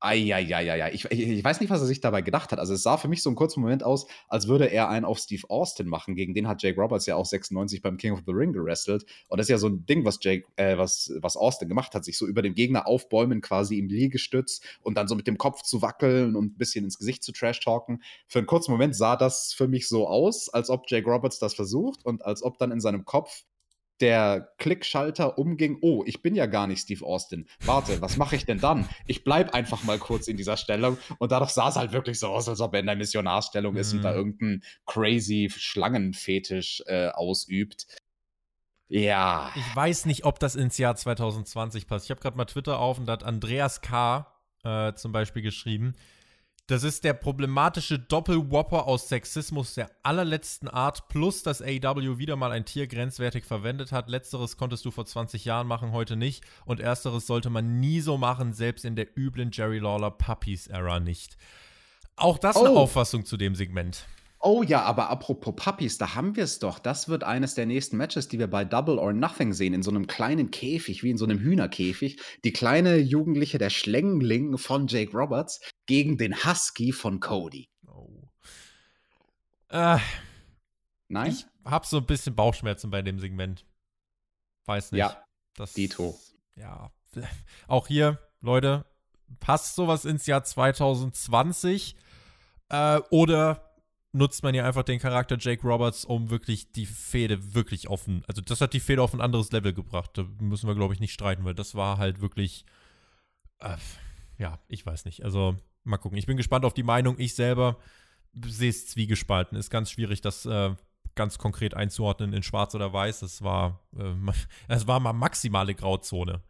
Speaker 2: Eieieiei. Ich, ich, weiß nicht, was er sich dabei gedacht hat. Also es sah für mich so einen kurzen Moment aus, als würde er einen auf Steve Austin machen. Gegen den hat Jake Roberts ja auch 96 beim King of the Ring gerestelt. Und das ist ja so ein Ding, was Jake, äh, was, was Austin gemacht hat, sich so über den Gegner aufbäumen, quasi im Liegestütz und dann so mit dem Kopf zu wackeln und ein bisschen ins Gesicht zu trash-talken. Für einen kurzen Moment sah das für mich so aus, als ob Jake Roberts das versucht und als ob dann in seinem Kopf der Klickschalter umging, oh, ich bin ja gar nicht Steve Austin. Warte, was mache ich denn dann? Ich bleib einfach mal kurz in dieser Stellung. Und dadurch sah es halt wirklich so aus, als ob er in der Missionarstellung ist und da
Speaker 1: Mhm.
Speaker 2: irgendeinen crazy Schlangenfetisch äh, ausübt. Ja.
Speaker 1: Ich weiß nicht, ob das ins Jahr 2020 passt. Ich habe gerade mal Twitter auf und da hat Andreas K. Äh, zum Beispiel geschrieben. Das ist der problematische Doppelwhopper aus Sexismus der allerletzten Art, plus dass AEW wieder mal ein Tier grenzwertig verwendet hat. Letzteres konntest du vor 20 Jahren machen, heute nicht. Und ersteres sollte man nie so machen, selbst in der üblen Jerry Lawler Puppies-Ära nicht. Auch das eine
Speaker 2: Oh.
Speaker 1: Auffassung zu dem Segment.
Speaker 2: Oh ja, aber apropos Puppies, da haben wir es doch. Das wird eines der nächsten Matches, die wir bei Double or Nothing sehen, in so einem kleinen Käfig, wie in so einem Hühnerkäfig. Die kleine Jugendliche, der Schlängling von Jake Roberts gegen den Husky von Cody.
Speaker 1: Oh. Äh,
Speaker 2: Nein?
Speaker 1: Ich habe so ein bisschen Bauchschmerzen bei dem Segment. Weiß nicht.
Speaker 2: Ja,
Speaker 1: das,
Speaker 2: Dito.
Speaker 1: Ja. Auch hier, Leute, passt sowas ins Jahr 2020? Äh, oder nutzt man ja einfach den Charakter Jake Roberts, um wirklich die Fehde wirklich offen. Also, das hat die Fehde auf ein anderes Level gebracht. Da müssen wir, glaube ich, nicht streiten, weil das war halt wirklich. Äh, ja, ich weiß nicht. Also, mal gucken. Ich bin gespannt auf die Meinung. Ich selber sehe es zwiegespalten. Ist ganz schwierig, das äh, ganz konkret einzuordnen in schwarz oder weiß. Es war, äh, es war mal maximale Grauzone.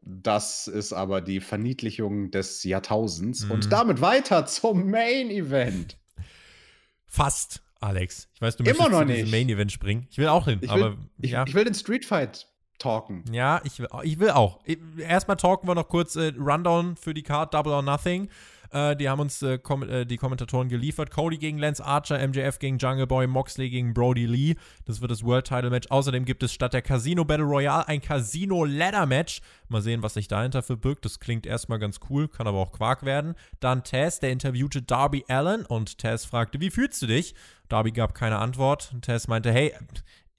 Speaker 2: Das ist aber die Verniedlichung des Jahrtausends.
Speaker 1: Mhm.
Speaker 2: Und damit weiter zum Main Event.
Speaker 1: Fast, Alex. Ich weiß, du
Speaker 2: Immer
Speaker 1: möchtest
Speaker 2: noch
Speaker 1: zu diesem
Speaker 2: nicht.
Speaker 1: Main Event springen. Ich will auch hin,
Speaker 2: Ich will,
Speaker 1: aber
Speaker 2: ich,
Speaker 1: ja.
Speaker 2: ich will den Street Fight talken.
Speaker 1: Ja, ich will, ich will auch. Erstmal talken wir noch kurz äh, Rundown für die Card Double or Nothing. Äh, die haben uns äh, kom äh, die Kommentatoren geliefert. Cody gegen Lance Archer, MJF gegen Jungle Boy, Moxley gegen Brody Lee. Das wird das World Title Match. Außerdem gibt es statt der Casino Battle Royale ein Casino Ladder Match. Mal sehen, was sich dahinter verbirgt. Das klingt erstmal ganz cool, kann aber auch Quark werden. Dann Taz, der interviewte Darby Allen und Taz fragte, wie fühlst du dich? Darby gab keine Antwort. Taz meinte, hey,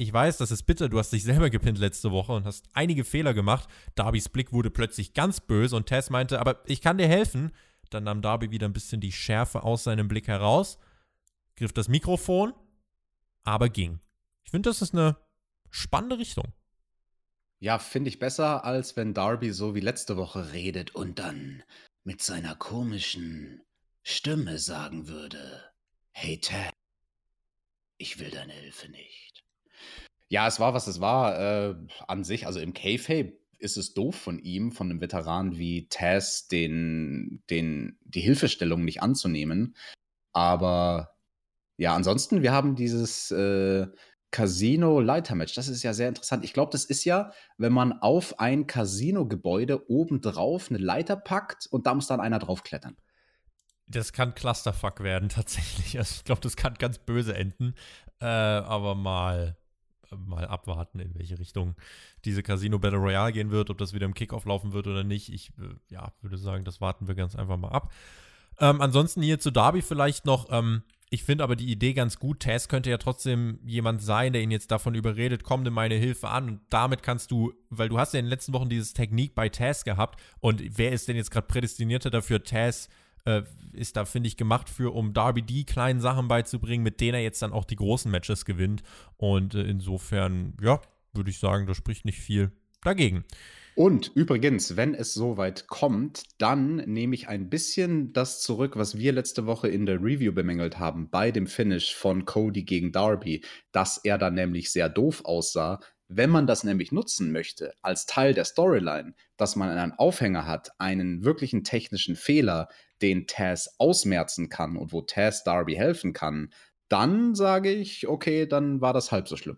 Speaker 1: ich weiß, das ist bitter, du hast dich selber gepinnt letzte Woche und hast einige Fehler gemacht. Darbys Blick wurde plötzlich ganz böse und Tess meinte, aber ich kann dir helfen. Dann nahm Darby wieder ein bisschen die Schärfe aus seinem Blick heraus, griff das Mikrofon, aber ging. Ich finde, das ist eine spannende Richtung.
Speaker 2: Ja, finde ich besser, als wenn Darby so wie letzte Woche redet und dann mit seiner komischen Stimme sagen würde: Hey Ted, ich will deine Hilfe nicht. Ja, es war, was es war, äh, an sich. Also im K-Fape ist es doof von ihm, von einem Veteran wie Taz, den, den, die Hilfestellung nicht anzunehmen. Aber ja, ansonsten, wir haben dieses äh, Casino-Leiter-Match. Das ist ja sehr interessant. Ich glaube, das ist ja, wenn man auf ein Casino-Gebäude obendrauf eine Leiter packt und da muss dann einer draufklettern.
Speaker 1: Das kann Clusterfuck werden, tatsächlich. Also ich glaube, das kann ganz böse enden. Äh, aber mal, mal abwarten, in welche Richtung diese Casino Battle Royale gehen wird, ob das wieder im Kickoff laufen wird oder nicht. Ich äh, ja, würde sagen, das warten wir ganz einfach mal ab. Ähm, ansonsten hier zu Darby vielleicht noch. Ähm, ich finde aber die Idee ganz gut. Taz könnte ja trotzdem jemand sein, der ihn jetzt davon überredet, komm nimm meine Hilfe an. Und damit kannst du, weil du hast ja in den letzten Wochen dieses Technik bei Taz gehabt. Und wer ist denn jetzt gerade prädestinierter dafür? Taz äh, ist da, finde ich, gemacht für, um Darby die kleinen Sachen beizubringen, mit denen er jetzt dann auch die großen Matches gewinnt. Und äh, insofern, ja, würde ich sagen, da spricht nicht viel dagegen.
Speaker 2: Und übrigens, wenn es soweit kommt, dann nehme ich ein bisschen das zurück, was wir letzte Woche in der Review bemängelt haben bei dem Finish von Cody gegen Darby, dass er dann nämlich sehr doof aussah. Wenn man das nämlich nutzen möchte als Teil der Storyline, dass man einen Aufhänger hat, einen wirklichen technischen Fehler, den Taz ausmerzen kann und wo Taz Darby helfen kann, dann sage ich, okay, dann war das halb so schlimm.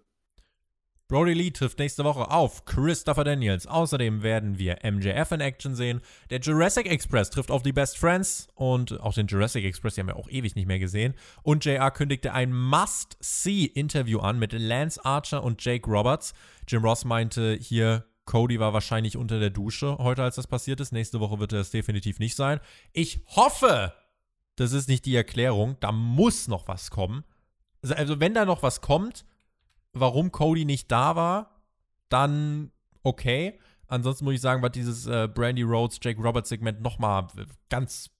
Speaker 1: Brody Lee trifft nächste Woche auf Christopher Daniels. Außerdem werden wir MJF in Action sehen. Der Jurassic Express trifft auf die Best Friends und auch den Jurassic Express, die haben wir auch ewig nicht mehr gesehen. Und JR kündigte ein Must-See-Interview an mit Lance Archer und Jake Roberts. Jim Ross meinte hier, Cody war wahrscheinlich unter der Dusche heute, als das passiert ist. Nächste Woche wird er es definitiv nicht sein. Ich hoffe, das ist nicht die Erklärung. Da muss noch was kommen. Also, wenn da noch was kommt, warum Cody nicht da war, dann okay. Ansonsten muss ich sagen, war dieses äh, Brandy Rhodes, Jake Roberts Segment nochmal ganz,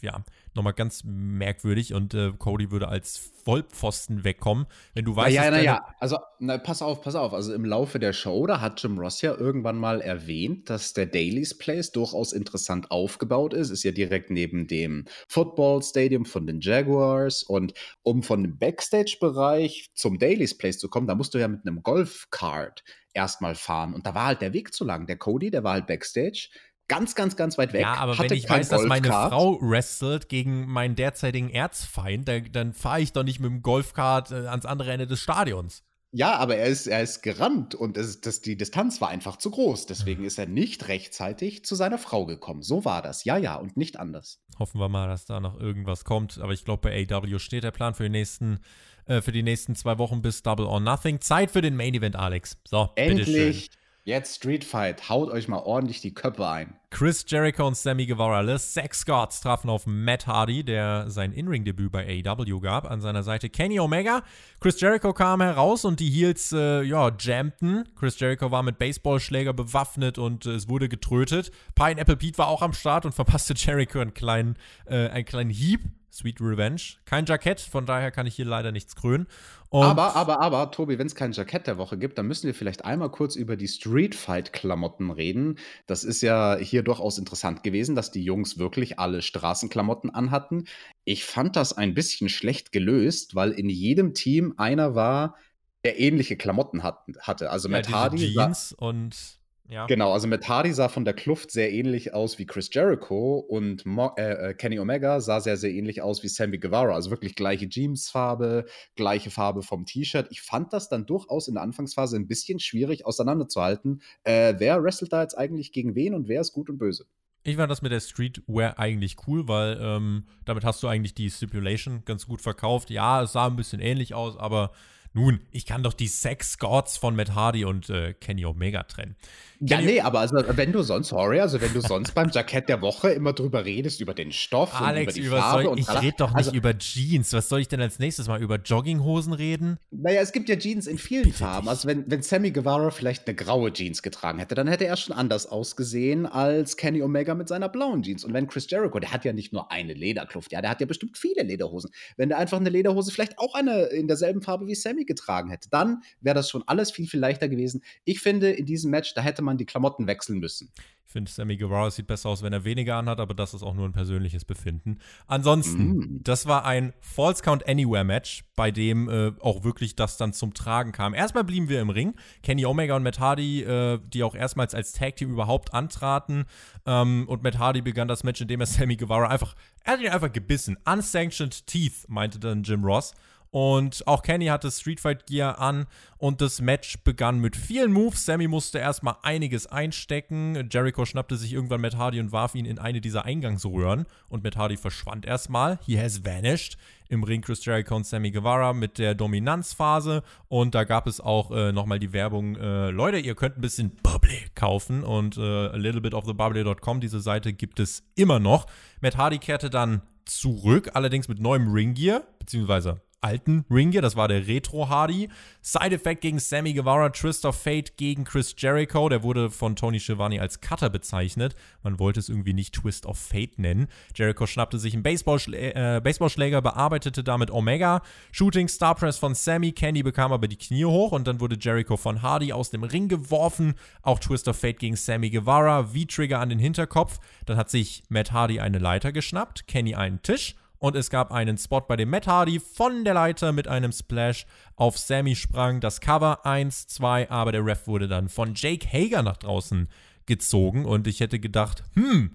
Speaker 1: ja, nochmal ganz merkwürdig und äh, Cody würde als Vollpfosten wegkommen, wenn du weißt,
Speaker 2: Ja, ja, ja. Also, na, pass auf, pass auf. Also im Laufe der Show, da hat Jim Ross ja irgendwann mal erwähnt, dass der Daily's Place durchaus interessant aufgebaut ist. Ist ja direkt neben dem Football Stadium von den Jaguars. Und um von dem Backstage-Bereich zum Daily's Place zu kommen, da musst du ja mit einem Golfkart erstmal fahren. Und da war halt der Weg zu lang. Der Cody, der war halt Backstage ganz, ganz, ganz weit weg.
Speaker 1: Ja, aber wenn ich weiß, dass meine Frau wrestelt gegen meinen derzeitigen Erzfeind, dann, dann fahre ich doch nicht mit dem Golfkart äh, ans andere Ende des Stadions.
Speaker 2: Ja, aber er ist, er ist gerannt und es, das, die Distanz war einfach zu groß. Deswegen hm. ist er nicht rechtzeitig zu seiner Frau gekommen. So war das. Ja, ja, und nicht anders.
Speaker 1: Hoffen wir mal, dass da noch irgendwas kommt. Aber ich glaube, bei AW steht der Plan für die nächsten, äh, für die nächsten zwei Wochen bis Double or Nothing. Zeit für den Main Event, Alex. So,
Speaker 2: Endlich. bitteschön. Jetzt Street Fight, haut euch mal ordentlich die Köpfe ein.
Speaker 1: Chris Jericho und Sammy Guevara, The Sex Gods, trafen auf Matt Hardy, der sein In-Ring-Debüt bei AEW gab. An seiner Seite Kenny Omega. Chris Jericho kam heraus und die Heels, äh, ja, jammten. Chris Jericho war mit Baseballschläger bewaffnet und äh, es wurde getrötet. Pineapple Pete war auch am Start und verpasste Jericho einen kleinen, äh, einen kleinen Hieb. Sweet Revenge. Kein Jackett, von daher kann ich hier leider nichts krönen.
Speaker 2: Und aber, aber, aber, Tobi, wenn es kein Jackett der Woche gibt, dann müssen wir vielleicht einmal kurz über die Street Fight-Klamotten reden. Das ist ja hier durchaus interessant gewesen, dass die Jungs wirklich alle Straßenklamotten anhatten. Ich fand das ein bisschen schlecht gelöst, weil in jedem Team einer war, der ähnliche Klamotten hat, hatte. Also ja, Matt Hardy.
Speaker 1: Jeans und
Speaker 2: ja. Genau, also Matt Hardy sah von der Kluft sehr ähnlich aus wie Chris Jericho und Mo äh, äh, Kenny Omega sah sehr, sehr ähnlich aus wie Sammy Guevara. Also wirklich gleiche Jeansfarbe, gleiche Farbe vom T-Shirt. Ich fand das dann durchaus in der Anfangsphase ein bisschen schwierig auseinanderzuhalten. Äh, wer wrestelt da jetzt eigentlich gegen wen und wer ist gut und böse?
Speaker 1: Ich fand das mit der Streetwear eigentlich cool, weil ähm, damit hast du eigentlich die Stipulation ganz gut verkauft. Ja, es sah ein bisschen ähnlich aus, aber nun, ich kann doch die Sex Gods von Matt Hardy und äh, Kenny Omega trennen.
Speaker 2: Ja, nee, aber also wenn du sonst, sorry, also wenn du sonst beim Jackett der Woche immer drüber redest, über den Stoff
Speaker 1: Alex,
Speaker 2: und über die
Speaker 1: über
Speaker 2: Farbe
Speaker 1: soll,
Speaker 2: und
Speaker 1: ich rede doch nicht also, über Jeans. Was soll ich denn als nächstes mal über Jogginghosen reden?
Speaker 2: Naja, es gibt ja Jeans in vielen Bitte Farben. Also wenn, wenn Sammy Guevara vielleicht eine graue Jeans getragen hätte, dann hätte er schon anders ausgesehen als Kenny Omega mit seiner blauen Jeans. Und wenn Chris Jericho, der hat ja nicht nur eine Lederkluft, ja, der hat ja bestimmt viele Lederhosen. Wenn der einfach eine Lederhose vielleicht auch eine in derselben Farbe wie Sammy getragen hätte, dann wäre das schon alles viel, viel leichter gewesen. Ich finde, in diesem Match, da hätte man die Klamotten wechseln müssen.
Speaker 1: Ich finde, Sammy Guevara sieht besser aus, wenn er weniger anhat, aber das ist auch nur ein persönliches Befinden. Ansonsten,
Speaker 2: Mm.
Speaker 1: das war ein False Count Anywhere Match, bei dem äh, auch wirklich das dann zum Tragen kam. Erstmal blieben wir im Ring. Kenny Omega und Matt Hardy, äh, die auch erstmals als Tag Team überhaupt antraten. Ähm, und Matt Hardy begann das Match, indem er Sammy Guevara einfach, er hat ihn einfach gebissen. Unsanctioned Teeth, meinte dann Jim Ross. Und auch Kenny hatte Street Fight Gear an und das Match begann mit vielen Moves. Sammy musste erstmal einiges einstecken. Jericho schnappte sich irgendwann Matt Hardy und warf ihn in eine dieser Eingangsröhren. Und Matt Hardy verschwand erstmal. He has vanished. Im Ring Chris Jericho und Sammy Guevara mit der Dominanzphase. Und da gab es auch äh, nochmal die Werbung: äh, Leute, ihr könnt ein bisschen Bubbly kaufen. Und äh, a little bit of the bubbly.com, diese Seite gibt es immer noch. Matt Hardy kehrte dann zurück, allerdings mit neuem Ringgear, beziehungsweise alten Ringgear, das war der Retro Hardy. Side Effect gegen Sammy Guevara, Twist of Fate gegen Chris Jericho, der wurde von Tony Schiavone als Cutter bezeichnet. Man wollte es irgendwie nicht Twist of Fate nennen. Jericho schnappte sich einen Baseballschlä äh, Baseballschläger, bearbeitete damit Omega. Shooting Star Press von Sammy, Candy bekam aber die Knie hoch und dann wurde Jericho von Hardy aus dem Ring geworfen. Auch Twist of Fate gegen Sammy Guevara, V-Trigger an den Hinterkopf. Dann hat sich Matt Hardy eine Leiter geschnappt, Kenny einen Tisch und es gab einen Spot, bei dem Matt Hardy von der Leiter mit einem Splash auf Sammy sprang. Das Cover 1, 2, aber der Ref wurde dann von Jake Hager nach draußen gezogen und ich hätte gedacht, hm,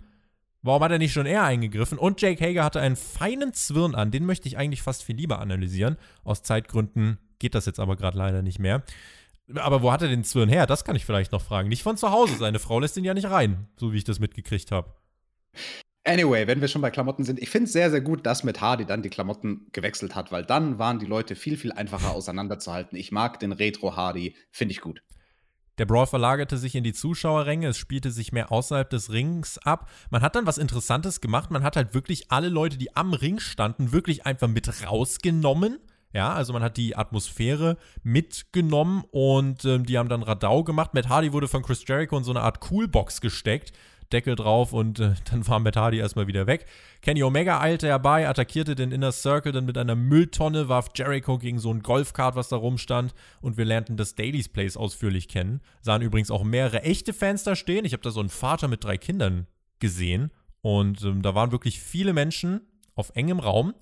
Speaker 1: warum hat er nicht schon eher eingegriffen? Und Jake Hager hatte einen feinen Zwirn an, den möchte ich eigentlich fast viel lieber analysieren. Aus Zeitgründen geht das jetzt aber gerade leider nicht mehr. Aber wo hat er den Zwirn her? Das kann ich vielleicht noch fragen. Nicht von zu Hause, seine Frau lässt ihn ja nicht rein, so wie ich das mitgekriegt habe.
Speaker 2: Anyway, wenn wir schon bei Klamotten sind, ich finde es sehr, sehr gut, dass mit Hardy dann die Klamotten gewechselt hat, weil dann waren die Leute viel, viel einfacher auseinanderzuhalten. Ich mag den Retro Hardy, finde ich gut.
Speaker 1: Der Brawl verlagerte sich in die Zuschauerränge, es spielte sich mehr außerhalb des Rings ab. Man hat dann was Interessantes gemacht, man hat halt wirklich alle Leute, die am Ring standen, wirklich einfach mit rausgenommen. Ja, also man hat die Atmosphäre mitgenommen und ähm, die haben dann Radau gemacht. Matt Hardy wurde von Chris Jericho in so eine Art Coolbox gesteckt. Deckel drauf und äh, dann war Matt Hardy erstmal wieder weg. Kenny Omega eilte herbei, attackierte den Inner Circle dann mit einer Mülltonne, warf Jericho gegen so ein Golfkart, was da rumstand und wir lernten das Daily's Place ausführlich kennen. Sahen übrigens auch mehrere echte Fans da stehen. Ich habe da so einen Vater mit drei Kindern gesehen und ähm, da waren wirklich viele Menschen auf engem Raum.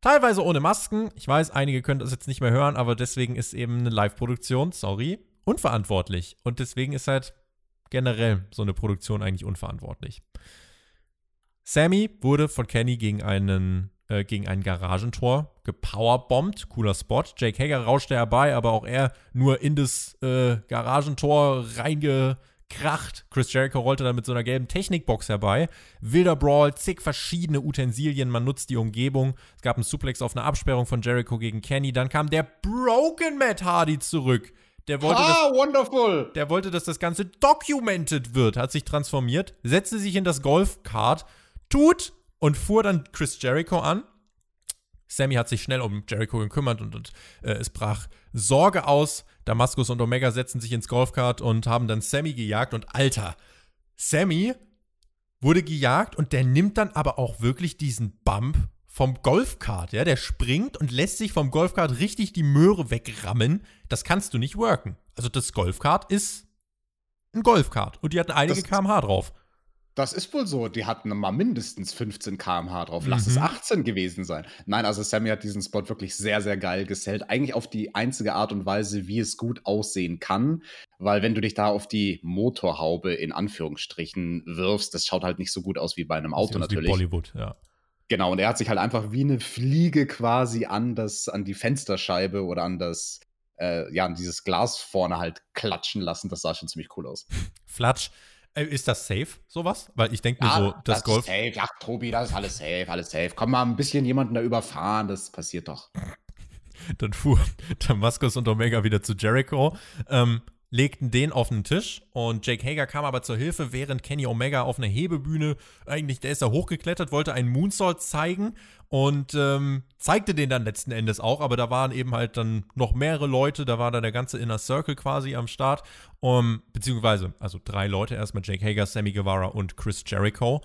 Speaker 1: Teilweise ohne Masken. Ich weiß, einige können das jetzt nicht mehr hören, aber deswegen ist eben eine Live-Produktion, sorry, unverantwortlich. Und deswegen ist halt generell so eine Produktion eigentlich unverantwortlich. Sammy wurde von Kenny gegen einen äh, gegen ein Garagentor gepowerbombt. Cooler Spot. Jake Hager rauschte herbei, aber auch er nur in das äh, Garagentor reingekracht. Chris Jericho rollte dann mit so einer gelben Technikbox herbei. Wilder Brawl, zig verschiedene Utensilien, man nutzt die Umgebung. Es gab einen Suplex auf eine Absperrung von Jericho gegen Kenny. Dann kam der Broken Matt Hardy zurück. Der wollte,
Speaker 2: ah, wonderful!
Speaker 1: der wollte, dass das Ganze documented wird, hat sich transformiert, setzte sich in das Golfkart, tut und fuhr dann Chris Jericho an. Sammy hat sich schnell um Jericho gekümmert und, und äh, es brach Sorge aus. Damaskus und Omega setzten sich ins Golfkart und haben dann Sammy gejagt. Und Alter, Sammy wurde gejagt und der nimmt dann aber auch wirklich diesen Bump vom Golfkart, ja, der springt und lässt sich vom Golfkart richtig die Möhre wegrammen. Das kannst du nicht worken. Also das Golfkart ist ein Golfkart und die hatten einige
Speaker 2: Das-
Speaker 1: kmh drauf.
Speaker 2: Das ist wohl so. Die hatten mal mindestens 15 km/h drauf. Lass
Speaker 1: Mhm.
Speaker 2: es 18 gewesen sein. Nein, also Sammy hat diesen Spot wirklich sehr, sehr geil gesellt. Eigentlich auf die einzige Art und Weise, wie es gut aussehen kann. Weil wenn du dich da auf die Motorhaube in Anführungsstrichen wirfst, das schaut halt nicht so gut aus wie bei einem Auto
Speaker 1: aus wie
Speaker 2: natürlich.
Speaker 1: Bollywood, ja.
Speaker 2: Genau, und er hat sich halt einfach wie eine Fliege quasi an das, an die Fensterscheibe oder an das, äh, ja, an dieses Glas vorne halt klatschen lassen. Das sah schon ziemlich cool aus.
Speaker 1: Flatsch. Äh, ist das safe, sowas? Weil ich denke mir so, das,
Speaker 2: ist
Speaker 1: Golf.
Speaker 2: safe. Ja, Tobi, das ist alles safe, alles safe. Komm mal ein bisschen jemanden da überfahren, das passiert doch.
Speaker 1: Dann fuhr Damaskus und Omega wieder zu Jericho, ähm, legten den auf den Tisch und Jake Hager kam aber zur Hilfe, während Kenny Omega auf einer Hebebühne, eigentlich, der ist da hochgeklettert, wollte einen Moonsault zeigen und ähm, zeigte den dann letzten Endes auch, aber da waren eben halt dann noch mehrere Leute, da war dann der ganze Inner Circle quasi am Start, um, beziehungsweise, also drei Leute, erstmal Jake Hager, Sammy Guevara und Chris Jericho.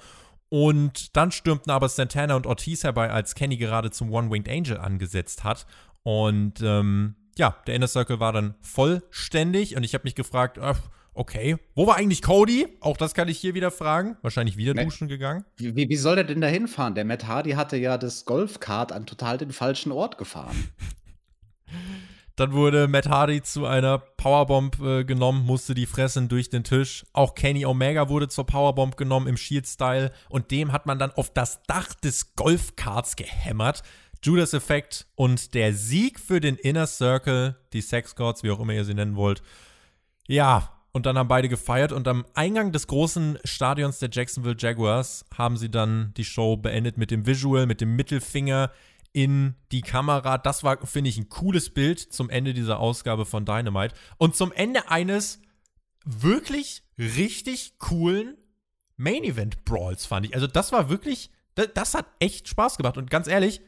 Speaker 1: Und dann stürmten aber Santana und Ortiz herbei, als Kenny gerade zum One-Winged Angel angesetzt hat. Und ähm, ja, der Inner Circle war dann vollständig und ich habe mich gefragt, ach, okay. Wo war eigentlich Cody? Auch das kann ich hier wieder fragen. Wahrscheinlich wieder
Speaker 2: Nee.
Speaker 1: duschen gegangen.
Speaker 2: Wie, wie, wie soll der denn da hinfahren? Der Matt Hardy hatte ja das Golfkart an total den falschen Ort gefahren.
Speaker 1: Dann wurde Matt Hardy zu einer Powerbomb äh, genommen, musste die fressen durch den Tisch. Auch Kenny Omega wurde zur Powerbomb genommen im Shield-Style und dem hat man dann auf das Dach des Golfkarts gehämmert. Judas Effect und der Sieg für den Inner Circle, die Sex Gods, wie auch immer ihr sie nennen wollt. Ja, und dann haben beide gefeiert und am Eingang des großen Stadions der Jacksonville Jaguars haben sie dann die Show beendet mit dem Visual, mit dem Mittelfinger in die Kamera. Das war, finde ich, ein cooles Bild zum Ende dieser Ausgabe von Dynamite. Und zum Ende eines wirklich richtig coolen Main Event Brawls, fand ich. Also, das war wirklich, das, das hat echt Spaß gemacht. Und ganz ehrlich,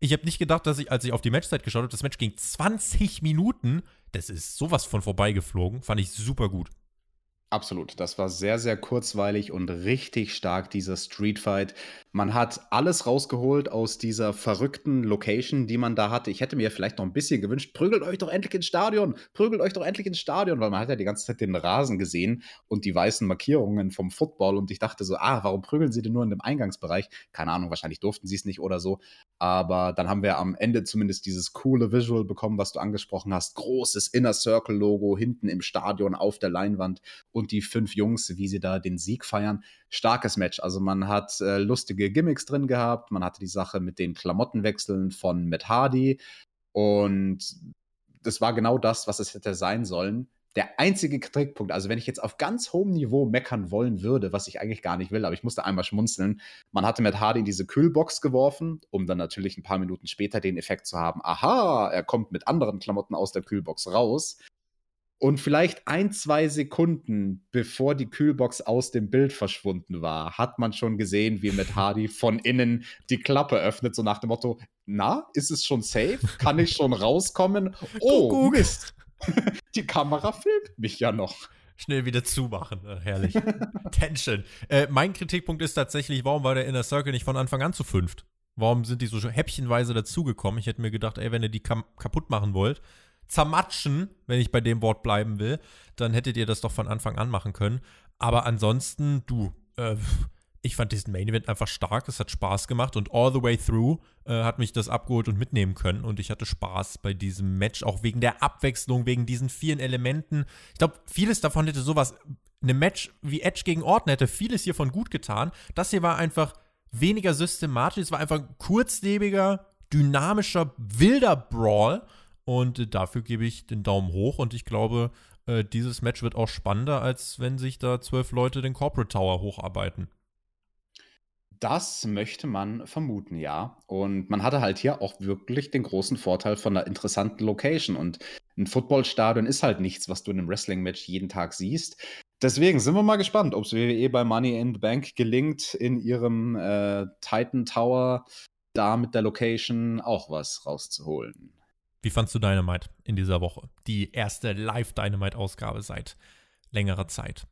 Speaker 1: ich habe nicht gedacht, dass ich, als ich auf die Matchzeit geschaut habe, das Match ging 20 Minuten. Das ist sowas von vorbeigeflogen. Fand ich super gut.
Speaker 2: Absolut. Das war sehr, sehr kurzweilig und richtig stark, dieser Street Fight. Man hat alles rausgeholt aus dieser verrückten Location, die man da hatte. Ich hätte mir vielleicht noch ein bisschen gewünscht, prügelt euch doch endlich ins Stadion, prügelt euch doch endlich ins Stadion, weil man hat ja die ganze Zeit den Rasen gesehen und die weißen Markierungen vom Football und ich dachte so, ah, warum prügeln sie denn nur in dem Eingangsbereich? Keine Ahnung, wahrscheinlich durften sie es nicht oder so. Aber dann haben wir am Ende zumindest dieses coole Visual bekommen, was du angesprochen hast. Großes Inner Circle Logo hinten im Stadion auf der Leinwand und die fünf Jungs, wie sie da den Sieg feiern. Starkes Match. Also man hat äh, lustige Gimmicks drin gehabt. Man hatte die Sache mit den Klamottenwechseln von Matt Hardy. Und das war genau das, was es hätte sein sollen. Der einzige Kritikpunkt, also wenn ich jetzt auf ganz hohem Niveau meckern wollen würde, was ich eigentlich gar nicht will, aber ich musste einmal schmunzeln, man hatte Matt Hardy in diese Kühlbox geworfen, um dann natürlich ein paar Minuten später den Effekt zu haben, aha, er kommt mit anderen Klamotten aus der Kühlbox raus. Und vielleicht ein, zwei Sekunden bevor die Kühlbox aus dem Bild verschwunden war, hat man schon gesehen, wie Matt Hardy von innen die Klappe öffnet, so nach dem Motto: Na, ist es schon safe? Kann ich schon rauskommen? Oh,
Speaker 1: Kuckuck.
Speaker 2: Mist. die Kamera filmt mich ja noch.
Speaker 1: Schnell wieder zumachen. Äh, herrlich. Tension. Äh, mein Kritikpunkt ist tatsächlich, warum war der Inner Circle nicht von Anfang an zu fünft? Warum sind die so häppchenweise dazugekommen? Ich hätte mir gedacht, ey, wenn ihr die kaputt machen wollt, zermatschen, wenn ich bei dem Wort bleiben will, dann hättet ihr das doch von Anfang an machen können. Aber ansonsten, du, äh, ich fand diesen Main Event einfach stark, es hat Spaß gemacht und all the way through äh, hat mich das abgeholt und mitnehmen können und ich hatte Spaß bei diesem Match, auch wegen der Abwechslung, wegen diesen vielen Elementen. Ich glaube, vieles davon hätte sowas, eine Match wie Edge gegen Orton hätte vieles hiervon gut getan. Das hier war einfach weniger systematisch, es war einfach ein kurzlebiger, dynamischer, wilder Brawl und äh, dafür gebe ich den Daumen hoch und ich glaube, äh, dieses Match wird auch spannender, als wenn sich da zwölf Leute den Corporate Tower hocharbeiten.
Speaker 2: Das möchte man vermuten, ja. Und man hatte halt hier auch wirklich den großen Vorteil von einer interessanten Location. Und ein Footballstadion ist halt nichts, was du in einem Wrestling-Match jeden Tag siehst. Deswegen sind wir mal gespannt, ob es WWE bei Money in the Bank gelingt, in ihrem äh, Titan Tower da mit der Location auch was rauszuholen.
Speaker 1: Wie fandst du Dynamite in dieser Woche? Die erste Live-Dynamite-Ausgabe seit längerer Zeit.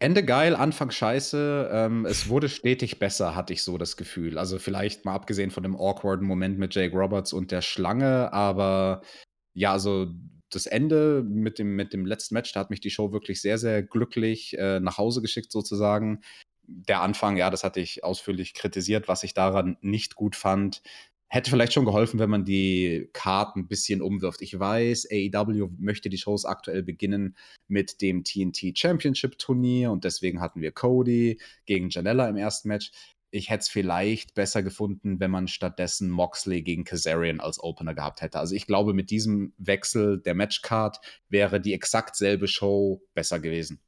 Speaker 2: Ende geil, Anfang scheiße. Ähm, es wurde stetig besser, hatte ich so das Gefühl. Also vielleicht mal abgesehen von dem awkwarden Moment mit Jake Roberts und der Schlange, aber ja, also das Ende mit dem, mit dem letzten Match, da hat mich die Show wirklich sehr, sehr glücklich äh, nach Hause geschickt sozusagen. Der Anfang, ja, das hatte ich ausführlich kritisiert, was ich daran nicht gut fand. Hätte vielleicht schon geholfen, wenn man die Karten ein bisschen umwirft. Ich weiß, AEW möchte die Shows aktuell beginnen mit dem TNT Championship Turnier und deswegen hatten wir Cody gegen Janella im ersten Match. Ich hätte es vielleicht besser gefunden, wenn man stattdessen Moxley gegen Kazarian als Opener gehabt hätte. Also ich glaube, mit diesem Wechsel der Matchcard wäre die exakt selbe Show besser gewesen.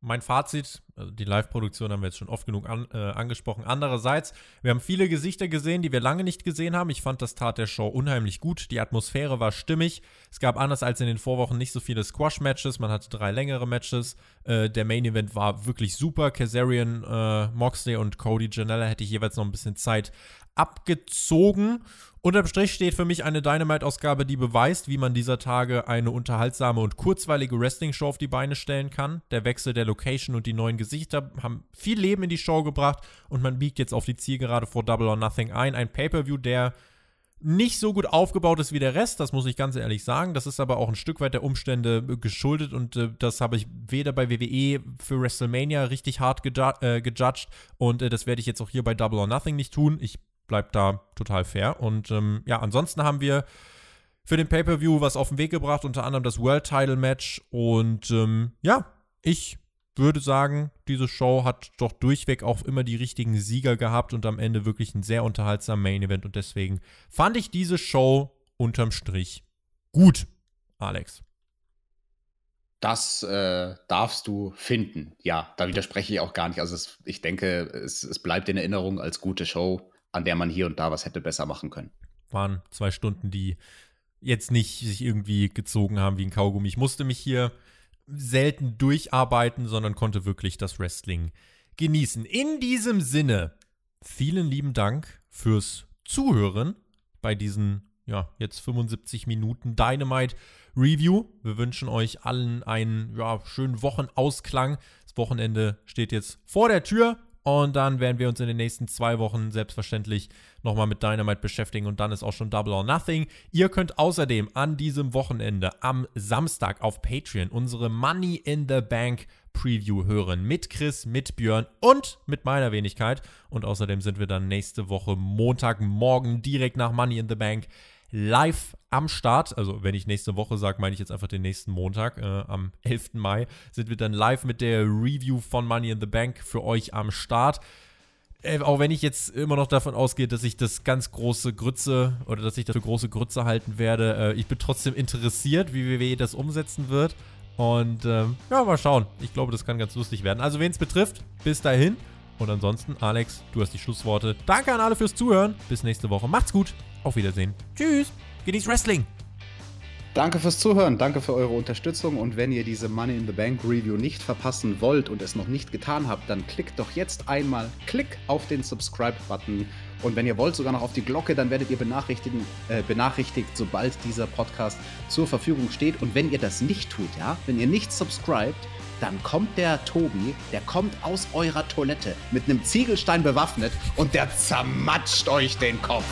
Speaker 1: Mein Fazit, also die Live-Produktion haben wir jetzt schon oft genug an, äh, angesprochen. Andererseits, wir haben viele Gesichter gesehen, die wir lange nicht gesehen haben. Ich fand, das tat der Show unheimlich gut. Die Atmosphäre war stimmig. Es gab anders als in den Vorwochen nicht so viele Squash-Matches. Man hatte drei längere Matches. Äh, der Main-Event war wirklich super. Kazarian, äh, Moxley und Cody Janella hätte ich jeweils noch ein bisschen Zeit abgezogen. Unterm Strich steht für mich eine Dynamite-Ausgabe, die beweist, wie man dieser Tage eine unterhaltsame und kurzweilige Wrestling-Show auf die Beine stellen kann. Der Wechsel der Location und die neuen Gesichter haben viel Leben in die Show gebracht und man biegt jetzt auf die Zielgerade vor Double or Nothing ein. Ein Pay-Per-View, der nicht so gut aufgebaut ist wie der Rest, das muss ich ganz ehrlich sagen. Das ist aber auch ein Stück weit der Umstände äh, geschuldet und äh, das habe ich weder bei WWE für WrestleMania richtig hart geju äh, gejudged und äh, das werde ich jetzt auch hier bei Double or Nothing nicht tun. Ich bleibe da total fair. Und ähm, ja, ansonsten haben wir für den Pay-Per-View was auf den Weg gebracht, unter anderem das World Title Match. Und ähm, ja, ich würde sagen, diese Show hat doch durchweg auch immer die richtigen Sieger gehabt und am Ende wirklich ein sehr unterhaltsamer Main Event. Und deswegen fand ich diese Show unterm Strich gut, Alex.
Speaker 2: Das äh, darfst du finden. Ja, da widerspreche ich auch gar nicht. Also es, ich denke, es, es bleibt in Erinnerung als gute Show, an der man hier und da was hätte besser machen können.
Speaker 1: Waren zwei Stunden, die jetzt nicht sich irgendwie gezogen haben wie ein Kaugummi. Ich musste mich hier selten durcharbeiten, sondern konnte wirklich das Wrestling genießen. In diesem Sinne, vielen lieben Dank fürs Zuhören bei diesen ja, jetzt 75 Minuten Dynamite Review. Wir wünschen euch allen einen ja, schönen Wochenausklang. Das Wochenende steht jetzt vor der Tür. Und dann werden wir uns in den nächsten zwei Wochen selbstverständlich nochmal mit Dynamite beschäftigen und dann ist auch schon Double or Nothing. Ihr könnt außerdem an diesem Wochenende am Samstag auf Patreon unsere Money in the Bank Preview hören mit Chris, mit Björn und mit meiner Wenigkeit. Und außerdem sind wir dann nächste Woche Montagmorgen direkt nach Money in the Bank live am Start. Also, wenn ich nächste Woche sage, meine ich jetzt einfach den nächsten Montag. Äh, am 11. Mai sind wir dann live mit der Review von Money in the Bank für euch am Start. Äh, auch wenn ich jetzt immer noch davon ausgehe, dass ich das ganz große Grütze oder dass ich das für große Grütze halten werde, äh, ich bin trotzdem interessiert, wie WWE das umsetzen wird. Und ähm, ja, mal schauen. Ich glaube, das kann ganz lustig werden. Also, wen es betrifft, bis dahin. Und ansonsten, Alex, du hast die Schlussworte. Danke an alle fürs Zuhören. Bis nächste Woche. Macht's gut. Auf Wiedersehen. Tschüss. Genießt Wrestling.
Speaker 2: Danke fürs Zuhören, danke für eure Unterstützung und wenn ihr diese Money in the Bank Review nicht verpassen wollt und es noch nicht getan habt, dann klickt doch jetzt einmal Klick auf den Subscribe-Button und wenn ihr wollt sogar noch auf die Glocke, dann werdet ihr benachrichtigen, äh, benachrichtigt, sobald dieser Podcast zur Verfügung steht und wenn ihr das nicht tut, ja, wenn ihr nicht subscribt, dann kommt der Tobi, der kommt aus eurer Toilette mit einem Ziegelstein bewaffnet und der zermatscht euch den Kopf.